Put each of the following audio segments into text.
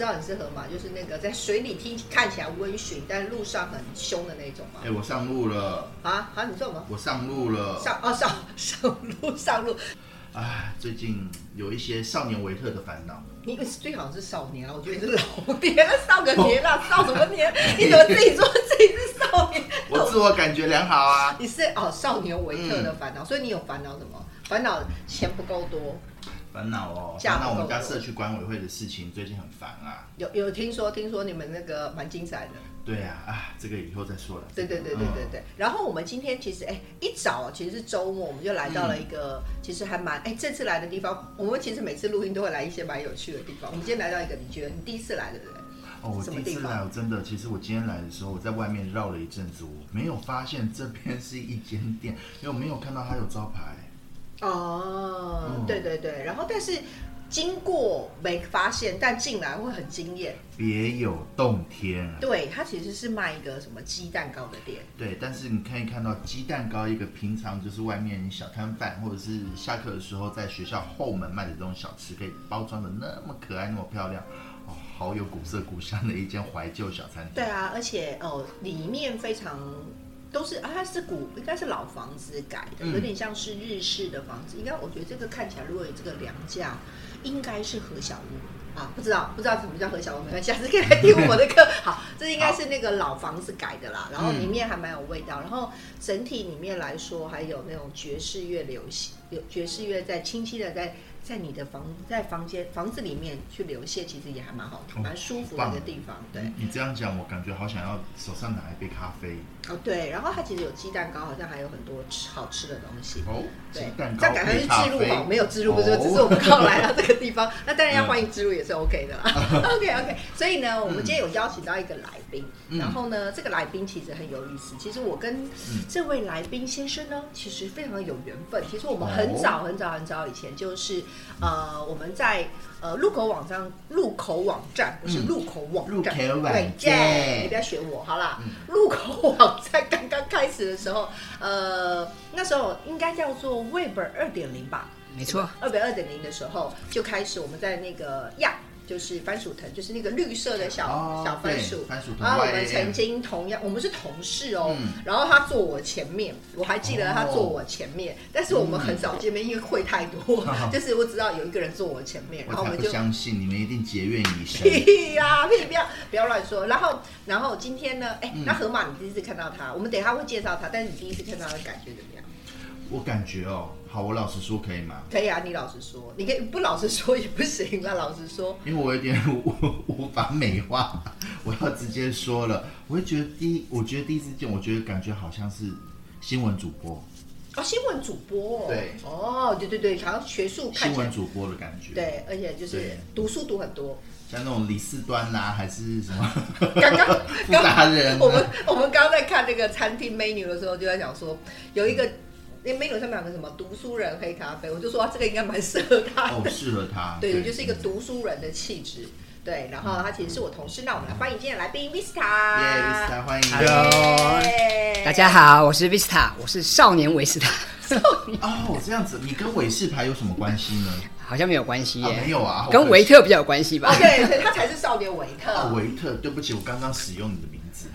知道你适合嘛，就是那个在水里听看起来温驯，但路上很凶的那种嘛。哎，我上路了。啊啊，你说什么？我上路了。上哦上上路上路。哎，最近有一些少年维特的烦恼。你最好是少年啊，我觉得你是老爹了，少个年了，少什么年？你怎么自己说自己是少年？我自我感觉良好啊。你是哦，少年维特的烦恼，所以你有烦恼什么？烦恼钱不够多。烦恼哦，烦恼我们家社区管委会的事情最近很烦啊。有有听说，听说你们那个蛮精彩的。对啊，啊，这个以后再说了。对对对对对对。然后我们今天其实哎，一早其实是周末，我们就来到了一个其实还蛮哎，这次来的地方，我们其实每次录音都会来一些蛮有趣的地方。我们今天来到一个，你觉得你第一次来对不对？哦，我第一次来，我真的，其实我今天来的时候，我在外面绕了一阵子，我没有发现这边是一间店，因为我没有看到它有招牌。哦，对对对，然后但是。经过没发现，但进来会很惊艳，别有洞天。对，它其实是卖一个什么鸡蛋糕的店。对，但是你可以看到鸡蛋糕，一个平常就是外面小摊贩或者是下课的时候在学校后门卖的这种小吃，可以包装的那么可爱，那么漂亮，哦，好有古色古香的一间怀旧小餐厅。对啊，而且哦，里面非常。都是啊，它是古，应该是老房子改的，有点像是日式的房子。应该我觉得这个看起来，如果有这个梁架，应该是何小屋啊，不知道不知道什么叫何小屋，没关系，下次可以来听我的课。好，这应该是那个老房子改的啦，然后里面还蛮有味道，然后整体里面来说，还有那种爵士乐流行，有爵士乐在清晰的在。在你的房在房间房子里面去流泻，其实也还蛮好，蛮舒服的一个地方。对，你这样讲，我感觉好想要手上拿一杯咖啡。哦，对，然后它其实有鸡蛋糕，好像还有很多吃好吃的东西。哦，对，这样赶快去置入哦，没有置入，不是，只是我们刚来到这个地方，那当然要欢迎置入也是 OK 的啦。OK OK，所以呢，我们今天有邀请到一个来宾，然后呢，这个来宾其实很有意思。其实我跟这位来宾先生呢，其实非常的有缘分。其实我们很早很早很早以前就是。呃，我们在呃入口网站，入口网站不是入口网站，对，你不要学我，好啦。入口网站刚刚开始的时候，呃，那时候应该叫做 Web 二点零吧，没错，二点二点零的时候就开始，我们在那个亚。就是番薯藤，就是那个绿色的小小番薯。番薯藤。然后我们曾经同样，我们是同事哦。然后他坐我前面，我还记得他坐我前面。但是我们很少见面，因为会太多。就是我知道有一个人坐我前面，然后我们就相信你们一定结怨已深。屁 呀屁！不要不要乱说。然后然后今天呢？哎，那河马，你第一次看到他，我们等下会介绍他。但是你第一次看到他的感觉怎么样？我感觉哦。好，我老实说可以吗？可以啊，你老实说，你可以不老实说也不行啊，老实说。因为我有点无无法美化，我要直接说了，我会觉得第一，我觉得第一次见，我觉得感觉好像是新闻主播。哦，新闻主播。对。哦，对对对，好像学术。新闻主播的感觉。对，而且就是读书读很多。像那种李四端呐，还是什么？刚刚 富达人。我们我们刚刚在看那个餐厅 menu 的时候，就在想说有一个。那 menu 上面有个什么读书人黑咖啡，我就说这个应该蛮适合他的。哦，适合他。对，就是一个读书人的气质。对，然后他其实是我同事。那我们来欢迎今天的来宾 Vista。耶，Vista，欢迎。Hello，大家好，我是 Vista，我是少年维斯塔。少年哦，这样子，你跟韦氏牌有什么关系呢？好像没有关系耶。没有啊，跟维特比较有关系吧？对，对，他才是少年维特。维特，对不起，我刚刚使用你的名字。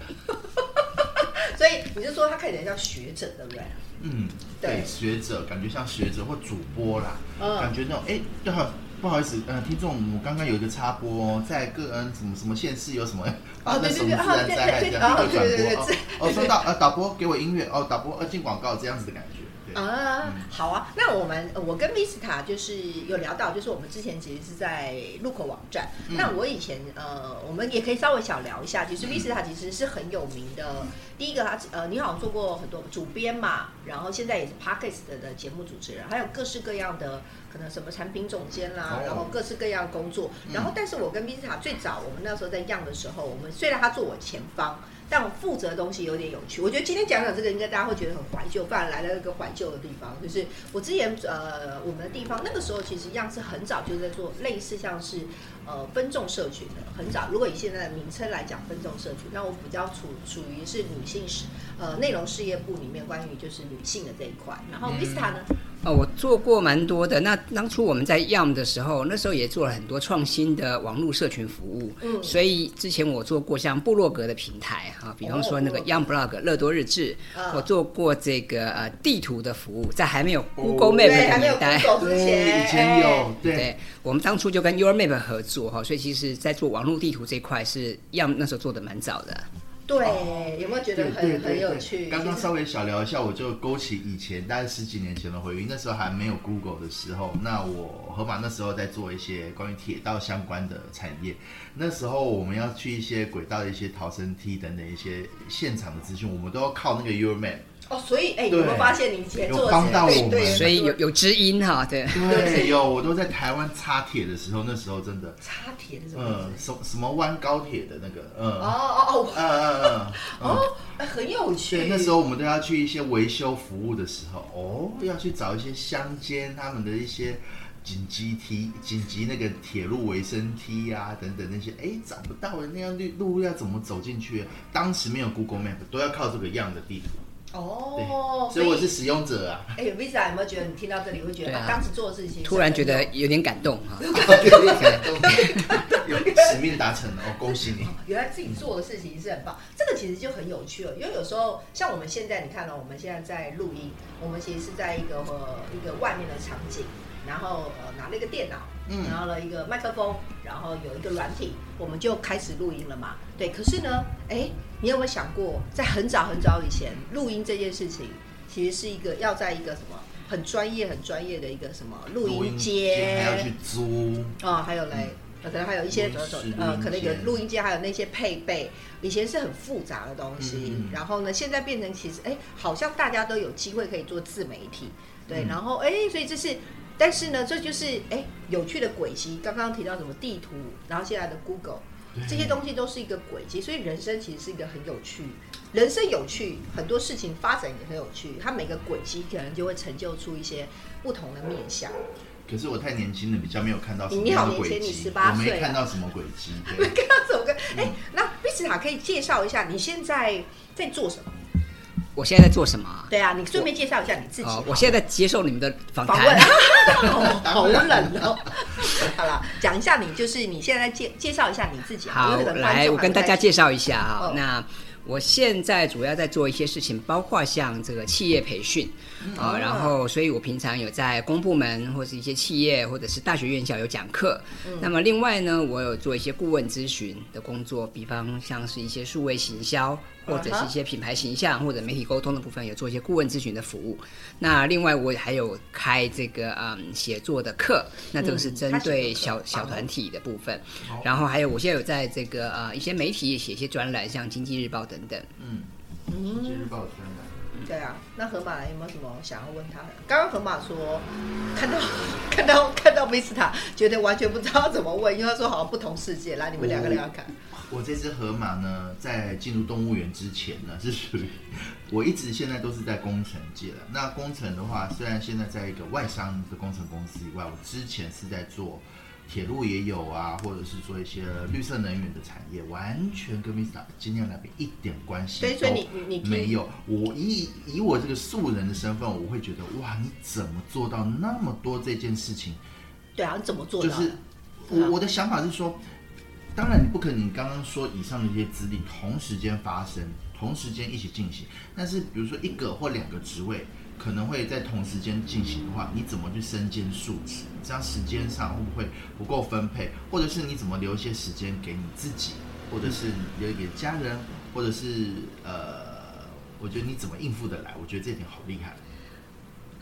所以你就说他看起来像学者，对不对？嗯，对，学者感觉像学者或主播啦，感觉那种哎，对好不好意思，呃，听众，我刚刚有一个插播，在各嗯什么什么县市有什么 发生什么自然灾害这样一个转播哦，收到呃，导播给我音乐哦，导播呃进广告这样子的感觉。啊，好啊，那我们我跟 Vista 就是有聊到，就是我们之前其实是在路口网站。那我以前呃，我们也可以稍微小聊一下，其实 Vista 其实是很有名的。第一个，他呃，你好像做过很多主编嘛，然后现在也是 Parkes 的节目主持人，还有各式各样的可能什么产品总监啦，然后各式各样工作。然后，但是我跟 Vista 最早我们那时候在样的时候，我们虽然他坐我前方。但我负责的东西有点有趣，我觉得今天讲讲这个，应该大家会觉得很怀旧。不然来了一个怀旧的地方，就是我之前呃我们的地方，那个时候其实样式很早就在做类似像是呃分众社群的，很早。如果以现在的名称来讲，分众社群，那我比较处处于是女性事呃内容事业部里面关于就是女性的这一块。然后 Vista 呢？哦，我做过蛮多的。那当初我们在 Yum 的时候，那时候也做了很多创新的网络社群服务。嗯，所以之前我做过像部落格的平台哈，比方说那个 Yum Blog 乐多日志，我做过这个呃地图的服务，在还没有 Google Map 的年代，对，以前有对。我们当初就跟 Your Map 合作哈，所以其实在做网络地图这块是 Yum 那时候做的蛮早的。对，有没有觉得很很有趣？刚刚稍微小聊一下，我就勾起以前大概十几年前的回忆。那时候还没有 Google 的时候，那我河马那时候在做一些关于铁道相关的产业。那时候我们要去一些轨道的一些逃生梯等等一些现场的资讯，我们都要靠那个 Your Map。哦，所以哎，有没有发现你以前做帮到我们？所以有有知音哈，对对，有我都在台湾插铁的时候，那时候真的插铁嗯，什什么弯高铁的那个，嗯，哦哦哦，嗯嗯嗯，哦，很有趣。对，那时候我们都要去一些维修服务的时候，哦，要去找一些乡间他们的一些紧急梯、紧急那个铁路维生梯啊等等那些，哎，找不到的那样路路要怎么走进去？当时没有 Google Map，都要靠这个样的地图。哦，所以我是使用者啊。哎，Visa 有没有觉得你听到这里会觉得当时做的事情，突然觉得有点感动 哈？有点感动，有 使命达成了哦，恭喜你！原来自己做的事情是很棒，这个其实就很有趣了。因为有时候像我们现在，你看到我们现在在录音，我们其实是在一个呃一个外面的场景。然后呃拿了一个电脑，嗯，然后了一个麦克风，然后有一个软体，我们就开始录音了嘛。对，可是呢，哎，你有没有想过，在很早很早以前，录音这件事情其实是一个要在一个什么很专业、很专业的一个什么录音间，还要去租啊，还有嘞，可能还有一些呃，可能有录音间，还有那些配备，以前是很复杂的东西。然后呢，现在变成其实哎，好像大家都有机会可以做自媒体，对，然后哎，所以这是。但是呢，这就是哎有趣的轨迹。刚刚提到什么地图，然后现在的 Google，这些东西都是一个轨迹。所以人生其实是一个很有趣，人生有趣，很多事情发展也很有趣。它每个轨迹可能就会成就出一些不同的面相。可是我太年轻了，比较没有看到。你好年轻，你十八岁，没看到什么轨迹。没 看到什么轨哎，那贝斯塔可以介绍一下你现在在做什么？我现在在做什么？对啊，你顺便介绍一下你自己。我现在在接受你们的访谈。好冷哦！好了，讲一下你，就是你现在介介绍一下你自己。好，来，我跟大家介绍一下哈。那我现在主要在做一些事情，包括像这个企业培训啊，然后，所以我平常有在公部门或是一些企业或者是大学院校有讲课。那么另外呢，我有做一些顾问咨询的工作，比方像是一些数位行销。或者是一些品牌形象或者媒体沟通的部分，有做一些顾问咨询的服务。那另外我还有开这个嗯写作的课，那这个是针对小小团体的部分。然后还有我现在有在这个呃一些媒体写一些专栏，像经济日报等等。嗯，经济日报专栏。对啊，那河马有没有什么想要问他的？刚刚河马说看到 看到看到 Vista，，觉得完全不知道怎么问，因为他说好像不同世界。来，你们两个聊看。我这只河马呢，在进入动物园之前呢，是属于我一直现在都是在工程界了。那工程的话，虽然现在在一个外商的工程公司以外，我之前是在做铁路也有啊，或者是做一些绿色能源的产业，完全跟 Mr. 今天那边一点关系都没有。我以以我这个素人的身份，我会觉得哇，你怎么做到那么多这件事情？对啊，你怎么做到？就是我我的想法是说。当然，你不可能你刚刚说以上的一些资历同时间发生，同时间一起进行。但是，比如说一个或两个职位可能会在同时间进行的话，你怎么去身兼数职？这样时间上会不会不够分配？或者是你怎么留一些时间给你自己，或者是留给家人，或者是呃，我觉得你怎么应付得来？我觉得这点好厉害。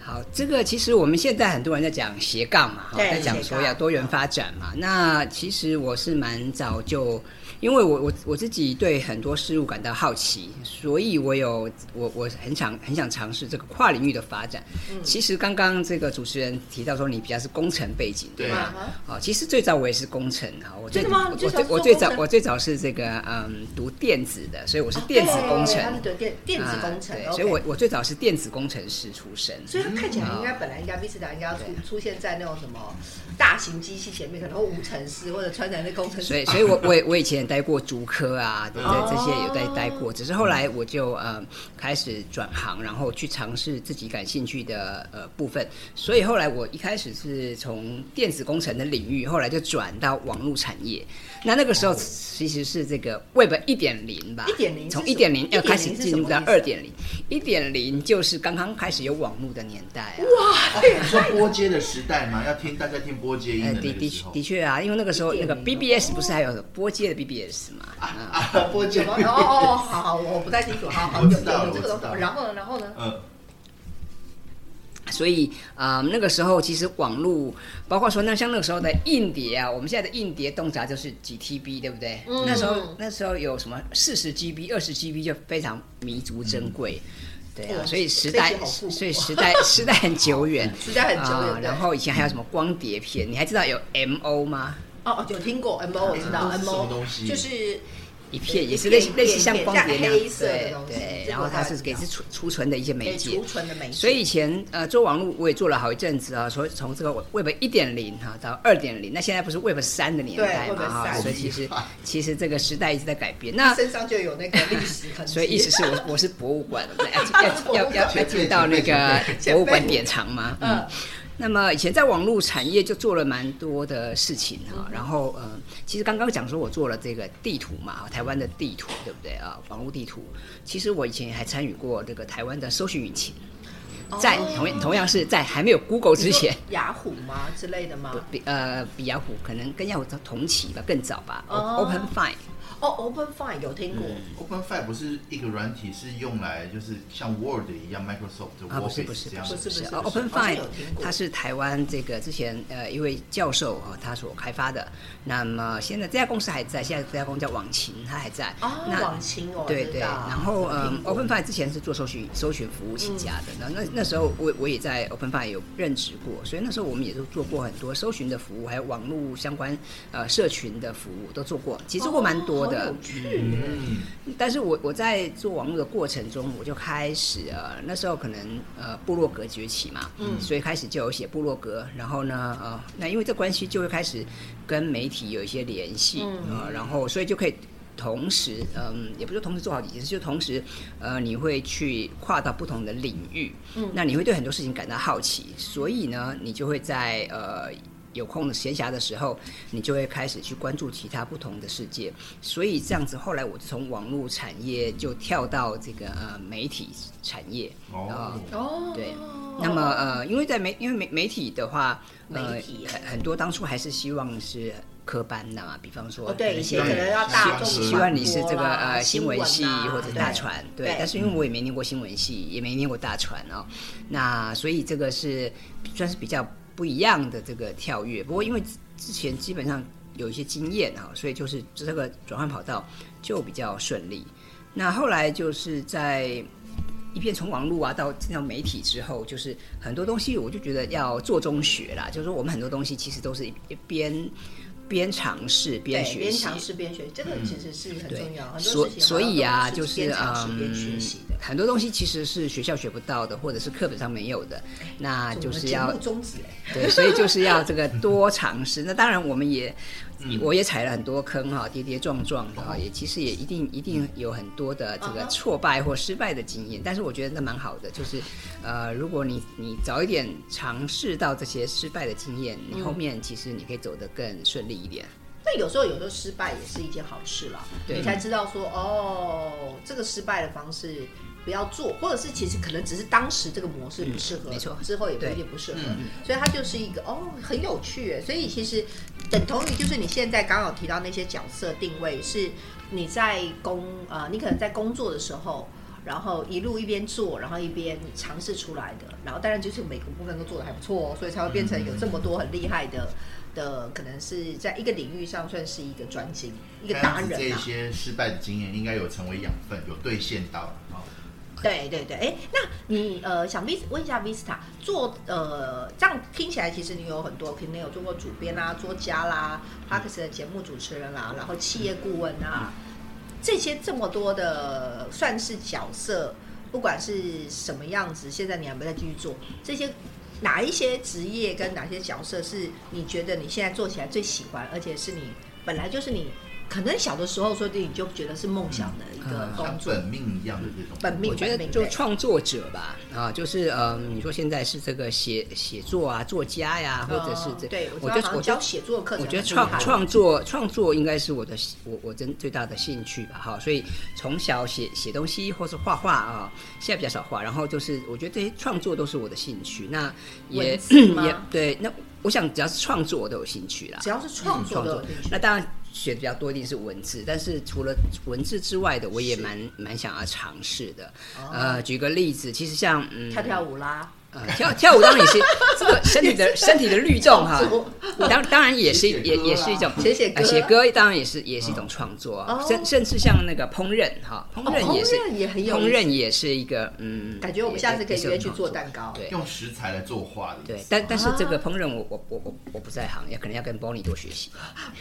好，这个其实我们现在很多人在讲斜杠嘛，在讲说要多元发展嘛。那其实我是蛮早就。因为我我我自己对很多事物感到好奇，所以我有我我很想很想尝试这个跨领域的发展。其实刚刚这个主持人提到说你比较是工程背景，对吗？哦，其实最早我也是工程啊，我最我最我最早我最早是这个嗯读电子的，所以我是电子工程，对电电子工程，所以我我最早是电子工程师出身。所以看起来应该本来应该 Vista 应该要出出现在那种什么大型机器前面，可能会无尘室或者穿在那工程师。所以，所以我我我以前也待过竹科啊，对对，这些有待待过。只是后来我就呃开始转行，然后去尝试自己感兴趣的呃部分。所以后来我一开始是从电子工程的领域，后来就转到网络产业。那那个时候其实是这个 Web 一点零吧，一点零从一点零要开始进入到二点零，一点零就是刚刚开始有网络的年代。哇，你说波接的时代嘛？要听大家听波接音的的的的确啊，因为那个时候那个 BBS 不是还有波接的 BBS 嘛？啊，波接哦哦，好好，我不太清楚，好好有有这个东，然后呢，然后呢？嗯。所以啊，那个时候其实网络，包括说那像那个时候的硬碟啊，我们现在的硬碟动辄就是几 TB，对不对？那时候那时候有什么四十 GB、二十 GB 就非常弥足珍贵，对啊。所以时代，所以时代时代很久远，时代很久远。然后以前还有什么光碟片？你还知道有 MO 吗？哦哦，有听过 MO，我知道 MO，就是。一片也是类似类似像光碟那样，对对，然后它是给是储储存的一些媒介，储存的媒介。所以以前呃做网络我也做了好一阵子啊，所以从这个 Web 一点零哈到二点零，那现在不是 Web 三的年代嘛哈，所以其实其实这个时代一直在改变。那身上就有那个历史 所以意思是我我是博物馆，要要要 要进到那个博物馆典藏吗？嗯。那么以前在网络产业就做了蛮多的事情哈，然后呃，其实刚刚讲说我做了这个地图嘛，台湾的地图对不对啊？网络地图，其实我以前还参与过这个台湾的搜寻引擎，在同同样是在还没有 Google 之前，雅虎吗之类的吗？比呃比雅虎可能跟雅虎同期吧，更早吧，Open Find。哦，Open File 有听过。Open File 不是一个软体，是用来就是像 Word 一样，Microsoft 的 Word 这样。不是不是，Open File 它是台湾这个之前呃一位教授啊他所开发的。那么现在这家公司还在，现在这家公司叫网勤，它还在。哦，网勤哦，对对。然后嗯，Open File 之前是做搜寻搜寻服务起家的。那那那时候我我也在 Open File 有任职过，所以那时候我们也都做过很多搜寻的服务，还有网络相关呃社群的服务都做过，其实做过蛮多的。嗯，但是我我在做网络的过程中，我就开始呃，那时候可能呃，部落格崛起嘛，嗯，所以开始就有写部落格，然后呢，呃，那因为这关系就会开始跟媒体有一些联系，嗯，然后所以就可以同时，嗯，也不是同时做好几件事，就同时，呃，你会去跨到不同的领域，嗯，那你会对很多事情感到好奇，所以呢，你就会在呃。有空的闲暇的时候，你就会开始去关注其他不同的世界。所以这样子，后来我从网络产业就跳到这个呃媒体产业。哦哦，对。那么呃，因为在媒因为媒媒体的话，呃，很很多当初还是希望是科班的嘛，比方说，对，可能要大众希望你是这个呃新闻系或者大传，对。但是因为我也没念过新闻系，也没念过大传哦，那所以这个是算是比较。不一样的这个跳跃，不过因为之前基本上有一些经验哈，所以就是这个转换跑道就比较顺利。那后来就是在一片从网络啊到进到媒体之后，就是很多东西我就觉得要做中学啦，就是说我们很多东西其实都是一边。边尝试边学习，边尝试边学，这个其实是很重要。所所以啊，就是嗯，很多东西其实是学校学不到的，或者是课本上没有的，那就是要终止。对，所以就是要这个多尝试。那当然，我们也。我也踩了很多坑哈，跌跌撞撞的哈，也其实也一定一定有很多的这个挫败或失败的经验，但是我觉得那蛮好的，就是呃，如果你你早一点尝试到这些失败的经验，你后面其实你可以走得更顺利一点。那有时候有时候失败也是一件好事啦，你才知道说哦，这个失败的方式。不要做，或者是其实可能只是当时这个模式不适合，没错，之后也不一定不适合，所以它就是一个哦很有趣，所以其实等同于就是你现在刚好提到那些角色定位是你在工啊，你可能在工作的时候，然后一路一边做，然后一边尝试出来的，然后当然就是每个部分都做的还不错哦，所以才会变成有这么多很厉害的的，可能是在一个领域上算是一个专精一个达人啊。这些失败的经验应该有成为养分，有兑现到啊。对对对，哎，那你呃想 V 问一下 Vista 做呃这样听起来，其实你有很多，肯定有做过主编啦、作家啦、p a r k s 的节目主持人啦，然后企业顾问啊，这些这么多的算是角色，不管是什么样子，现在你还没在继续做这些。哪一些职业跟哪些角色是你觉得你现在做起来最喜欢，而且是你本来就是你可能小的时候说不定你就觉得是梦想的一个工作，像本命一样的这种。本命我觉得就创作者吧，啊，就是嗯，你说现在是这个写写作啊，作家呀，或者是这，哦对，我我觉得我教写作课我觉得创创作创作应该是我的我我真最大的兴趣吧，哈，所以从小写写东西或是画画啊，现在比较少画，然后就是我觉得这些创作都是我的兴趣，那也 也对，那我想只要是创作我都有兴趣啦，只要是创作创作。都有兴趣。那当然学的比较多一定是文字，但是除了文字之外的，我也蛮蛮想要尝试的。呃，举个例子，其实像嗯，跳跳舞啦，呃跳跳舞当然也是 这个身体的身体的律动哈当当然也是也也是一种写写歌呃写歌当然也是也是一种创作啊哦，甚甚至像那个烹饪哈，烹哦饪也是烹饪也很有烹饪也是一个嗯，感觉我们下次可以也是约去做蛋糕。对用食材来作画的。对，但但是这个啊烹饪我我我我我不在行，也可能要跟 Bonnie 多学习。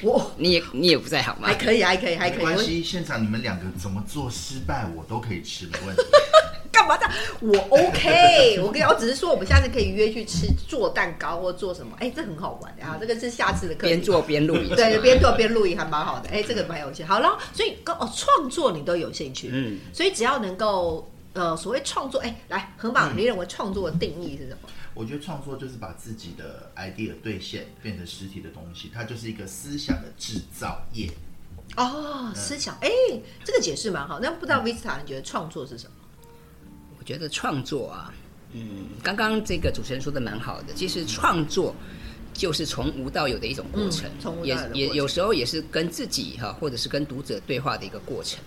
我你也你也不在行吗还？可以，还可以，还可以。没关系，现场你们两个怎么做失败，我都可以吃，没问题。干嘛的？我 OK，我跟你讲，我只是说我们下次可以约去吃做蛋糕或做什么。哎，这很好玩的啊，这个是下次的课程。边做边录影。对，边做边录影还蛮好的。哎，这个蛮有趣。好了，所以跟哦创作你都有兴趣，嗯，所以只要能够呃所谓创作，哎，来何榜，你认为创作的定义是什么？我觉得创作就是把自己的 idea 兑现，变成实体的东西，它就是一个思想的制造业。哦，思想，哎，这个解释蛮好。那不知道 Vista 你觉得创作是什么？我觉得创作啊，嗯，刚刚这个主持人说的蛮好的。其实创作就是从无到有的一种过程，嗯从无到也有的过程也有时候也是跟自己哈，或者是跟读者对话的一个过程。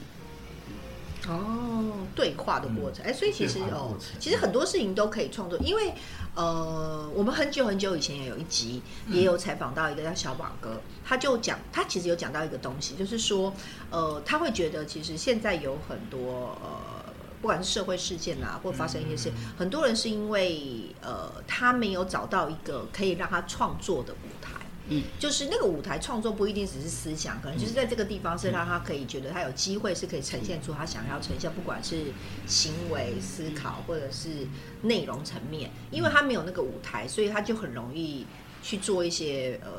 哦，对话的过程，哎、所以其实哦其实很多事情都可以创作，因为呃，我们很久很久以前也有一集，也有采访到一个叫小宝哥，他就讲，他其实有讲到一个东西，就是说，呃，他会觉得其实现在有很多呃。不管是社会事件啊，或发生一些事，很多人是因为呃，他没有找到一个可以让他创作的舞台。嗯，就是那个舞台创作不一定只是思想，可能就是在这个地方是让他可以觉得他有机会是可以呈现出他想要呈现，不管是行为思考或者是内容层面，因为他没有那个舞台，所以他就很容易去做一些呃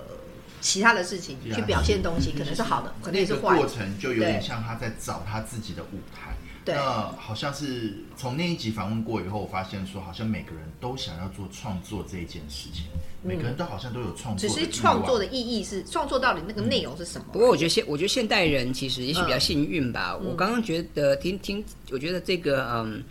其他的事情去表现东西，可能是好的，可能也是坏的。过程就有点像他在找他自己的舞台。对那好像是从那一集访问过以后，我发现说，好像每个人都想要做创作这一件事情，每个人都好像都有创作只是创作的意义是创作到底那个内容是什么？不过我觉得现我觉得现代人其实也许比较幸运吧。嗯我刚刚觉得听听，我觉得这个嗯。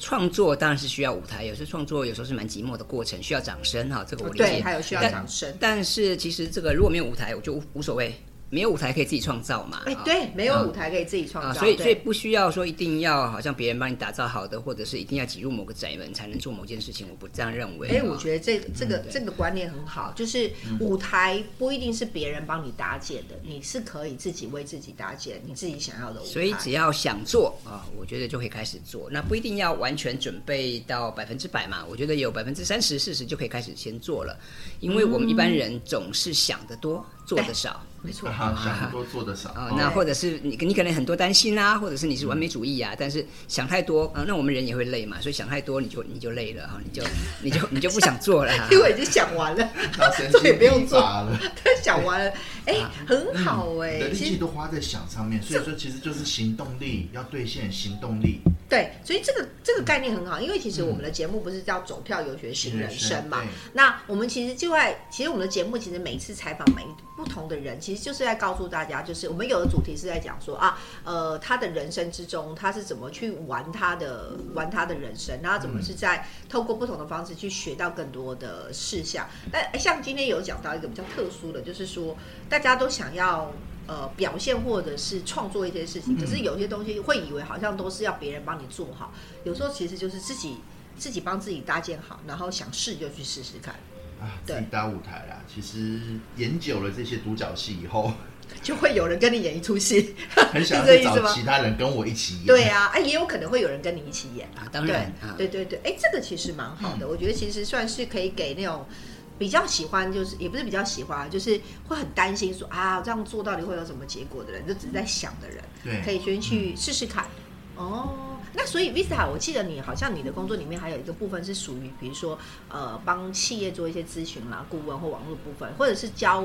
创作当然是需要舞台，有时候创作有时候是蛮寂寞的过程，需要掌声哈，这个我理解。对，还有需要掌声。但是其实这个如果没有舞台，我就无无所谓，没有舞台可以自己创造嘛。哎、啊对，没有舞台可以自己创啊，造，所以所以不需要说一定要好像别人帮你打造好的，或者是一定要挤入某个宅门才能做某件事情，我不这样认为。哎、啊我觉得这这个、对这个观念很好，就是舞台不一定是别人帮你搭建的，你是可以自己为自己搭建你自己想要的舞台。所以只要想做啊，我觉得就可以开始做。那不一定要完全准备到百分之百嘛，我觉得有百分之三十、四十就可以开始先做了。因为我们一般人总是想得多，做得少没错，啊，想得多做的少啊。哦那或者是你你可能很多担心啊，或者是你是完美主义啊，但是想太多啊，那我们人也会累嘛，所以想太多你就你就累了哈，你就 你就你就不想做了哈。因为已经想完了，那神这也不用做了，他，想完了，哎、很好哎、力气都花在想上面，所以说其实就是行动力要兑现行动力。对，所以这个这个概念很好，因为其实我们的节目不是叫走跳游学新人生嘛？对那我们其实就在，其实我们的节目其实每一次采访每不同的人，其实就是在告诉大家，就是我们有的主题是在讲说啊，呃，他的人生之中他是怎么去玩他的玩他的人生，然后怎么是在透过不同的方式去学到更多的事项。但哎像今天有讲到一个比较特殊的，就是说大家都想要。呃，表现或者是创作一些事情，可是有些东西会以为好像都是要别人帮你做好，有时候其实就是自己自己帮自己搭建好，然后想试就去试试看，啊，自对己搭舞台啦。其实演久了这些独角戏以后，就会有人跟你演一出戏，很想找其他人跟我一起演。对啊，哎，也有可能会有人跟你一起演啊当然对啊对对对，哎，这个其实蛮好的，我觉得其实算是可以给那种比较喜欢，就是也不是比较喜欢，就是会很担心说啊这样做到底会有什么结果的人，就只是在想的人，对可以先去试试看。哦，那所以 Vista，我记得你好像你的工作里面还有一个部分是属于，比如说呃，帮企业做一些咨询啦、顾问或网络部分，或者是教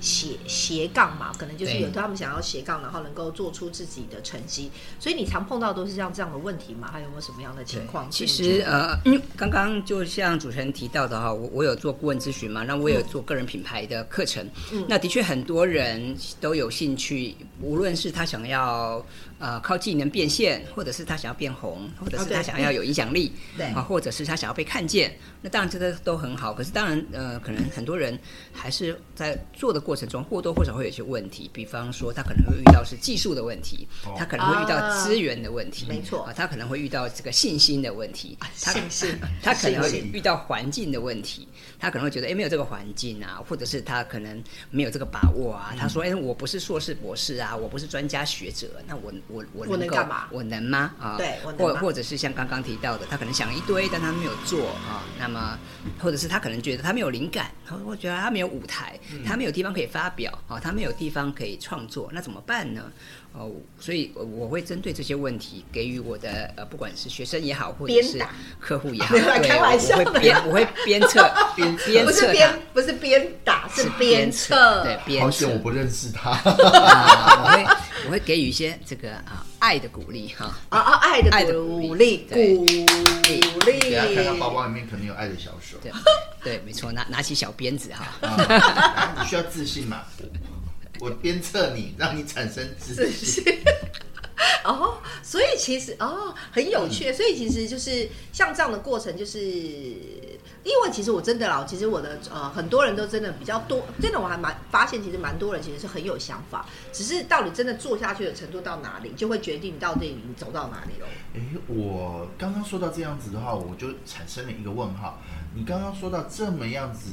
斜斜杠嘛，可能就是对有他们想要斜杠，然后能够做出自己的成绩。所以你常碰到都是像这样的问题嘛？还有没有什么样的情况？其实呃，刚刚就像主持人提到的哈，我我有做顾问咨询嘛，那我也有做个人品牌的课程。嗯那的确很多人都有兴趣，无论是他想要呃靠技能变现，或者是他想要变红，或者是他想要有影响力，对。啊，或者是他想要被看见。那当然这个都很好，可是当然呃，可能很多人还是在做的过程中或多或少会有一些问题，比方说他可能会遇到是技术的问题，哦。他可能会遇到啊资源的问题，没错。啊，他可能会遇到这个信心的问题，他信心他可能会遇到环境的问题，他可能会觉得哎没有这个环境啊，或者是他可能没有这个把握啊。他说哎我不是硕士博士啊，我不是专家学者，那我我我我能够干嘛我能吗？啊，对我能或或者是像刚刚提到的，他可能想了一堆，但他没有做啊。那么或者是他可能觉得他没有灵感，他会觉得他没有舞台，他没有地方可以发表啊，他没有地方可以创作，那怎么办呢？哦，所以我我会针对这些问题给予我的呃，不管是学生也好，或者是客户也好，对，开玩笑的我会鞭我会鞭策 鞭鞭不是鞭，不是鞭打，是鞭策。对，鞭策好险我不认识他。啊，我会我会给予一些这个啊爱的鼓励哈。啊啊，爱的爱的鼓鼓励，鼓给励。他看他包包里面可能有爱的小手对对，没错，拿拿起小鞭子哈。啊，你需要自信嘛？我我鞭策你，让你产生自自信。哦，所以其实哦很有趣，所以其实就是像这样的过程，就是因为其实我真的啦，其实我的呃很多人都真的比较多，真的我还蛮发现，其实蛮多人其实是很有想法，只是到底真的做下去的程度到哪里，就会决定到底你走到哪里喽。哎，我刚刚说到这样子的话，我就产生了一个问号。你刚刚说到这么样子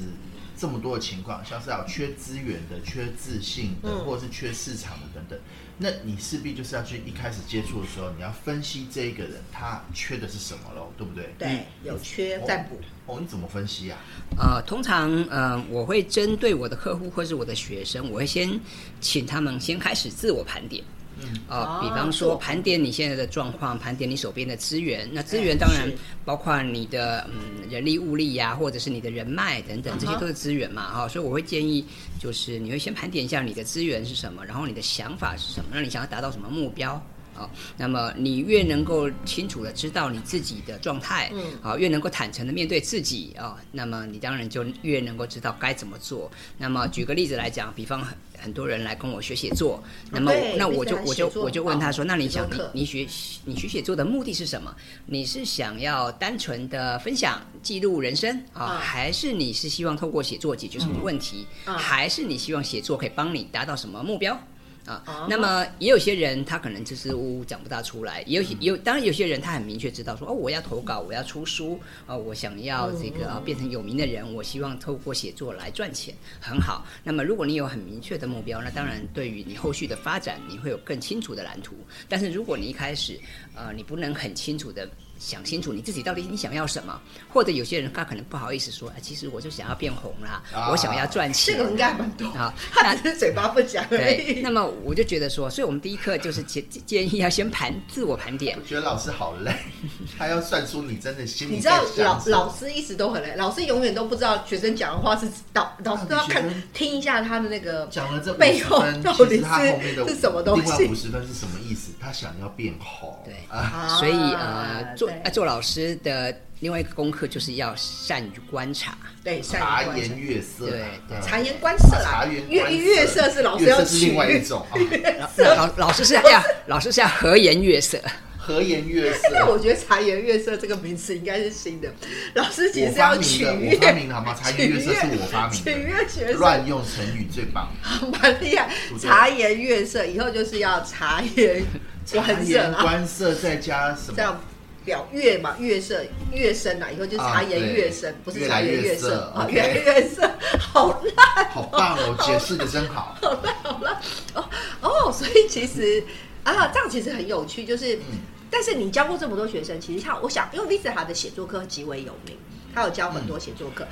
这么多的情况，像是要缺资源的、缺自信的，嗯或者是缺市场的等等，那你势必就是要去一开始接触的时候，你要分析这一个人他缺的是什么喽，对不对？对，有缺再补。哦，你怎么分析啊？呃，通常呃，我会针对我的客户或是我的学生，我会先请他们先开始自我盘点。嗯，呃哦，比方说盘点你现在的状况，盘点你手边的资源。那资源当然包括你的嗯人力物力呀、或者是你的人脉等等，这些都是资源嘛哈、所以我会建议，就是你会先盘点一下你的资源是什么，然后你的想法是什么，让你想要达到什么目标。啊，那么你越能够清楚的知道你自己的状态，嗯啊，越能够坦诚的面对自己啊，那么你当然就越能够知道该怎么做。那么举个例子来讲，比方很很多人来跟我学写作，那么哦那我就我就我就问他说，哦那你想你你学你学写作的目的是什么？你是想要单纯的分享记录人生啊，嗯还是你是希望透过写作解决什么问题？嗯还是你希望写作可以帮你达到什么目标？啊哦，那么也有些人他可能支支吾吾讲不大出来，也有有当然有些人他很明确知道说哦我要投稿，我要出书，啊我想要这个啊变成有名的人，我希望透过写作来赚钱，很好。那么如果你有很明确的目标，那当然对于你后续的发展你会有更清楚的蓝图。但是如果你一开始呃你不能很清楚的想清楚你自己到底你想要什么，或者有些人他可能不好意思说，哎其实我就想要变红啦，啊我想要赚钱，这个应该还蛮多，啊他只是嘴巴不讲而对，已。那么我就觉得说，所以我们第一课就是建建议要先盘自我盘点我。觉得老师好累，他要算出你真的心里你知道老老师一直都很累，老师永远都不知道学生讲的话是导老师都要看听一下他的那个讲了这背后到底其实他后面的是是什么东另外西五十分是什么意思？他想要变红。对啊，啊所以呃，做对呃做老师的另外一个功课就是要善于观察。对善察于观察言悦色啊，对察言观色啦察言月观月色是老师要月色是另外一种啊，老老老师是要老师是要和颜悦色。和颜悦但色。我觉得察言悦色这个名词应该是新的，老师其我实是要取发明的，我悦发明的好吗？察言悦色是我发取明悦学，生，乱用成语最棒。蛮厉害不。对察言悦色以后就是要察言 察观色言啦，观色再加什么？这样表越嘛，越色越深啦，以后就察言悦深，啊不是茶颜越察言悦色色啊来越色，好烂好棒哦，解释的真好。哦哦。所以其实啊，这样其实很有趣，就是。嗯但是你教过这么多学生，其实像我想，因为 Visa 的写作课极为有名，他有教很多写作课。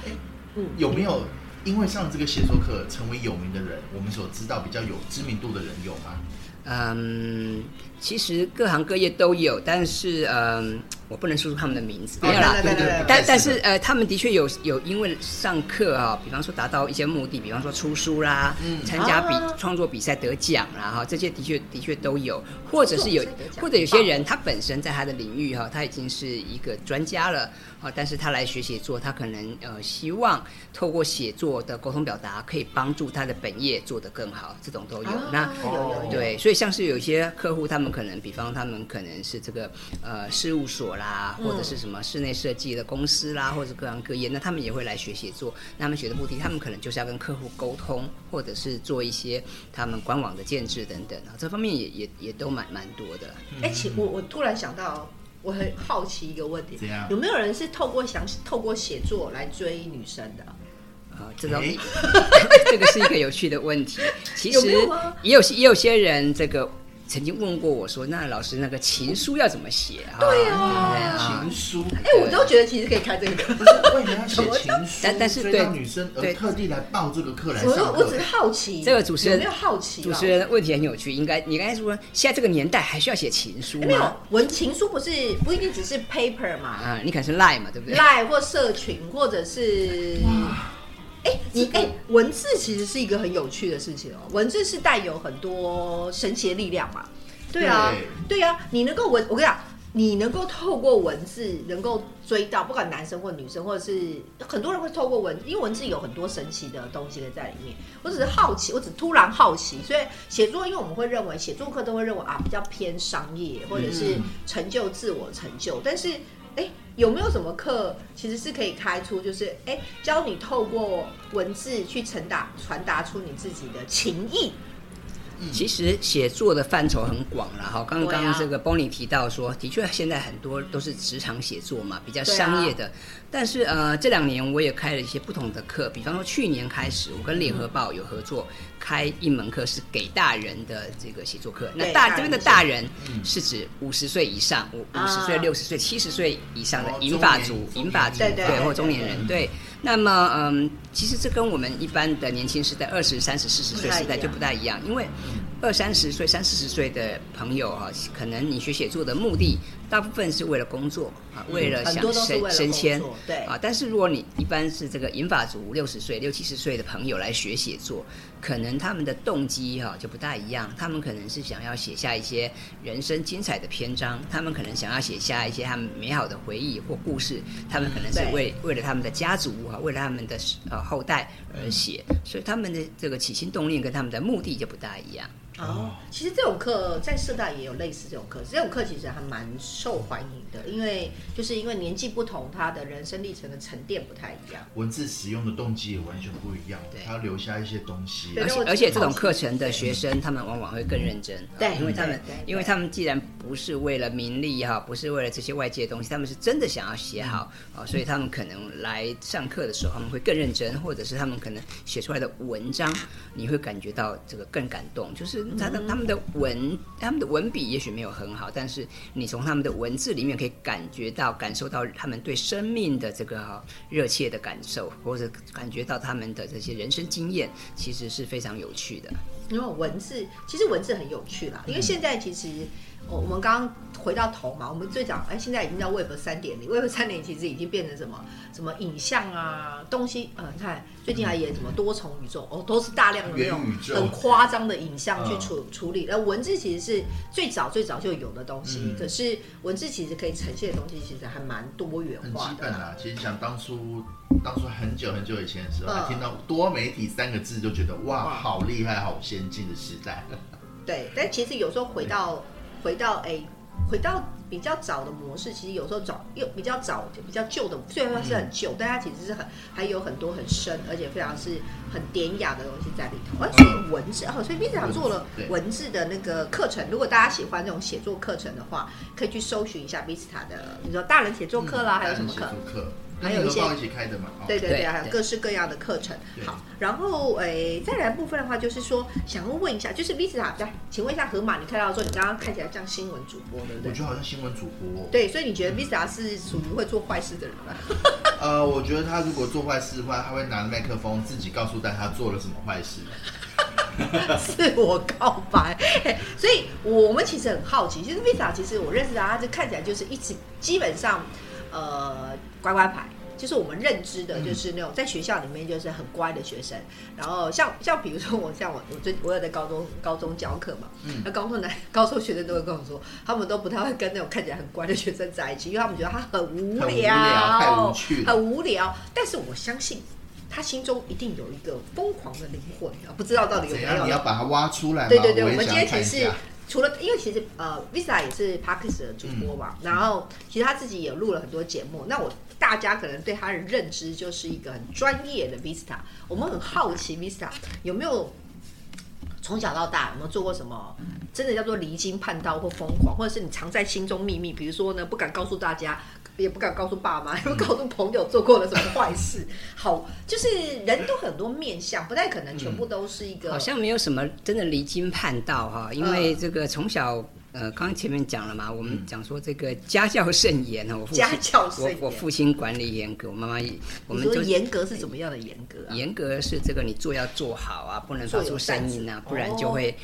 嗯，有没有因为上这个写作课成为有名的人？我们所知道比较有知名度的人有吗？嗯，其实各行各业都有，但是嗯，我不能说出他们的名字，哦没有啦。对对但但是呃，他们的确有有因为上课啊，比方说达到一些目的，比方说出书啦，嗯。参加比啊创作比赛得奖啦，哈，这些的确的确都有，或者是有或者有些人他本身在他的领域哈，他已经是一个专家了，啊，但是他来学写作，他可能呃希望透过写作的沟通表达，可以帮助他的本业做得更好，这种都有。那有有。对，所以像是有些客户，他们可能，比方他们可能是这个呃事务所啦，嗯或者是什么室内设计的公司啦，或者各行各业，那他们也会来学写作。那他们学的目的，他们可能就是要跟客户沟通，或者是做一些他们官网的建制等等啊，这方面也也也都蛮蛮多的。哎，其我我突然想到，我很好奇一个问题，有没有人是透过想透过写作来追女生的？啊，这种诶 这个是一个有趣的问题。其实也有也有些人这个曾经问过我说：“那老师，那个情书要怎么写？”啊对啊情书，哎，我都觉得其实可以开这个课。不是为了要写 情书，但但是追对女生而对特地来报这个课来我上课我只是。好奇，这个主持人有没有好奇？主持人的问题很有趣，应该你刚才说现在这个年代还需要写情书吗没有吗？文情书不是不一定只是 paper 嘛啊，你可能是 lie 嘛，对不对？lie 或社群，或者是，哎、你哎、文字其实是一个很有趣的事情哦。文字是带有很多神奇的力量嘛。对啊，对啊，你能够文，我跟你讲，你能够透过文字能够追到，不管男生或女生，或者是很多人会透过文，因为文字有很多神奇的东西在里面。我只是好奇，我只突然好奇，所以写作，因为我们会认为写作课都会认为啊比较偏商业，或者是嗯成就自我成就，但是哎，有没有什么课其实是可以开出，就是哎，教你透过文字去传达传达出你自己的情意？其实写作的范畴很广了哈。刚刚这个 Bonnie 提到说，的确现在很多都是职场写作嘛，比较商业的。但是呃，这两年我也开了一些不同的课，比方说去年开始，我跟联合报有合作开一门课是给大人的这个写作课。那大大这边的大人嗯是指五十岁以上、五啊五十岁、六十岁、七十岁以上的哦银发族银发族对或中年人对。那么嗯，其实这跟我们一般的年轻时代，二十三十、四十岁时代就不太一样，因为二三十岁、三四十岁的朋友哈、可能你学写作的目的大部分是为了工作啊，为了想升升迁对啊。但是如果你一般是这个银发族五六十岁、六七十岁的朋友来学写作，可能他们的动机哈、就不大一样，他们可能是想要写下一些人生精彩的篇章，他们可能想要写下一些他们美好的回忆或故事，他们可能是对为为了他们的家族哈，为了他们的呃后代而写，所以他们的这个起心动念跟他们的目的就不大一样。哦，其实这种课在社大也有类似这种课，这种课其实还蛮受欢迎的，因为就是因为年纪不同，他的人生历程的沉淀不太一样。文字使用的动机也完全不一样对，他要留下一些东西。而且而且这种课程的学生，他们往往会更认真，对啊因为他们因为他们既然不是为了名利哈，不是为了这些外界的东西，他们是真的想要写好啊，所以他们可能来上课的时候，他们会更认真，或者是他们可能写出来的文章，你会感觉到这个更感动，就是他的他们的文，他们的文笔也许没有很好，但是你从他们的文字里面可以感觉到、感受到他们对生命的这个热切的感受，或者感觉到他们的这些人生经验，其实是非常有趣的。因为文字其实文字很有趣啦，因为现在其实。哦我们刚刚回到头嘛，我们最早哎，现在已经叫 Web 三点零，Web 三点其实已经变成什么什么影像啊东西，呃，你看最近还演什么多重宇宙，哦，都是大量的那种元宇宙很夸张的影像去嗯处、处理。那文字其实是最早最早就有的东西，嗯可是文字其实可以呈现的东西其实还蛮多元化的啦。基本啊。其实想当初，当初很久很久以前的时候，嗯听到多媒体三个字就觉得哇，哇好厉害，好先进的时代。对，但其实有时候回到回到哎、回到比较早的模式，其实有时候早又比较早就比较旧的，虽然说是很旧，但它其实是很还有很多很深，而且非常是很典雅的东西在里头。而所以文字哦，所以 v i 长做了文字的那个课程。如果大家喜欢这种写作课程的话，可以去搜寻一下 Vista 的，你说大人写作课啦，还有什么课？还有一些一起开的嘛。哦对对对，对还有各式各样的课程。好，然后诶，再来部分的话，就是说想要问一下，就是 Vista，来，请问一下河马，你看到说你刚刚看起来像新闻主播，对不对我觉？得好像新闻主播哦。对，所以你觉得 Vista 是属于会做坏事的人吗？呃，我觉得他如果做坏事的话，他会拿麦克风自己告诉大家做了什么坏事。自我告白。所以我们其实很好奇，其实 Visa 其实我认识他，他就看起来就是一直基本上呃乖乖牌。就是我们认知的，就是那种在学校里面就是很乖的学生。然后像像比如说我像我我最我有在高中高中教课嘛，那高中男 高中学生都会跟我说，他们都不太会跟那种看起来很乖的学生在一起，因为他们觉得他很无聊，很无趣，很无聊。但是我相信他心中一定有一个疯狂的灵魂啊，不知道到底有没有？你要把它挖出来。对对对，我们今天其实。除了，因为其实呃，Visa 也是 Parkes 的主播嘛，然后其实他自己也录了很多节目。那我大家可能对他的认知就是一个很专业的 Visa。我们很好奇 Visa 有没有从小到大有没有做过什么真的叫做离经叛道或疯狂，或者是你藏在心中秘密，比如说呢不敢告诉大家。也不敢告诉爸妈，也不告诉朋友做过了什么坏事。好，就是人都很多面相，不太可能全部都是一个。好像没有什么真的离经叛道哈，因为这个从小呃，刚刚前面讲了嘛，我们讲说这个家教甚严哦，我家教甚严，我父亲管理严格，我妈妈我们就严格是怎么样的严格？严格是这个你做要做好啊，不能发出声音啊，不然就会。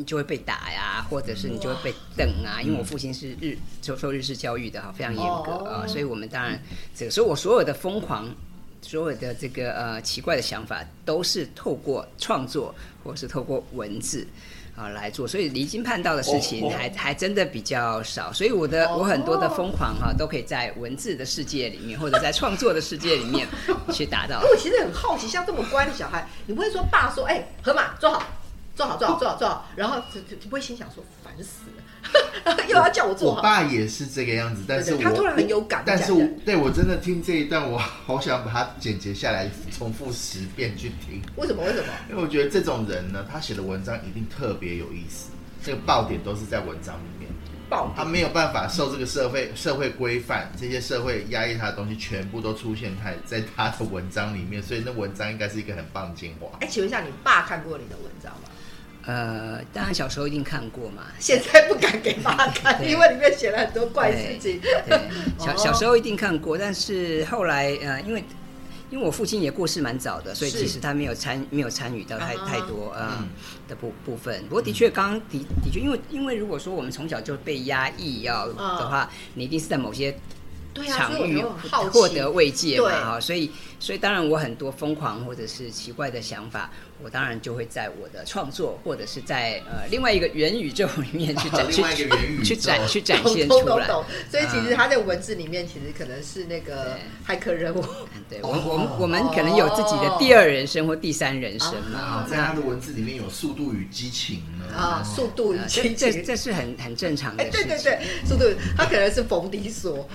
你就会被打呀，或者是你就会被瞪啊。因为我父亲是日受受日式教育的哈，非常严格啊，所以我们当然这个，所以我所有的疯狂，所有的这个呃奇怪的想法，都是透过创作或是透过文字啊来做。所以离经叛道的事情还还真的比较少。所以我的我很多的疯狂哈，都可以在文字的世界里面，或者在创作的世界里面去达到。我其实很好奇，像这么乖的小孩，你不会说爸说，哎，河马坐好。做好做好做好做好，然后就就不会心想说烦死了，又要叫我做好。我爸也是这个样子，但是他突然很有感。但是我对我真的听这一段，我好想把它剪辑下来，重复十遍去听。为什么？为什么？因为我觉得这种人呢，他写的文章一定特别有意思。这个爆点都是在文章里面，爆他没有办法受这个社会社会规范，这些社会压抑他的东西，全部都出现在在他的文章里面，所以那文章应该是一个很棒的精华。哎，请问一下，你爸看过你的文章吗？呃，当然小时候一定看过嘛，现在不敢给爸看，因为里面写了很多怪事情。对，小小时候一定看过，但是后来呃，因为因为我父亲也过世蛮早的，所以其实他没有参没有参与到太太多呃的部部分。不过的确，刚刚的的确，因为因为如果说我们从小就被压抑要的话，你一定是在某些。场域获得慰藉嘛哈，所以所以当然我很多疯狂或者是奇怪的想法，我当然就会在我的创作或者是在呃另外一个元宇宙里面去展 去去展去展现 出来。所以其实他在文字里面其实可能是那个骇客人物。对，我我们我们可能有自己的第二人生或第三人生嘛。在他的文字里面有速度与激情呢。啊，速度与激情，这这是很很正常的事情。对对对，速度，他可能是冯迪索。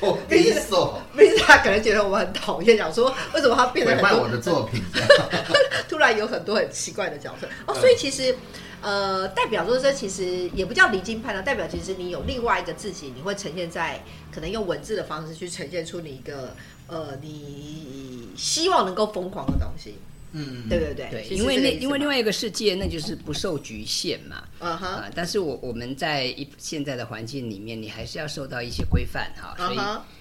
我 没说，没事，他可能觉得我们很讨厌，想说为什么他变得很多我的作品，突然有很多很奇怪的角色。哦，所以其实呃，代表说这其实也不叫离经叛道，代表其实你有另外一个自己，你会呈现在可能用文字的方式去呈现出你一个呃，你希望能够疯狂的东西。嗯，对对对，对，因为那因为另外一个世界，那就是不受局限嘛。嗯哼，但是我我们在一现在的环境里面，你还是要受到一些规范哈。所以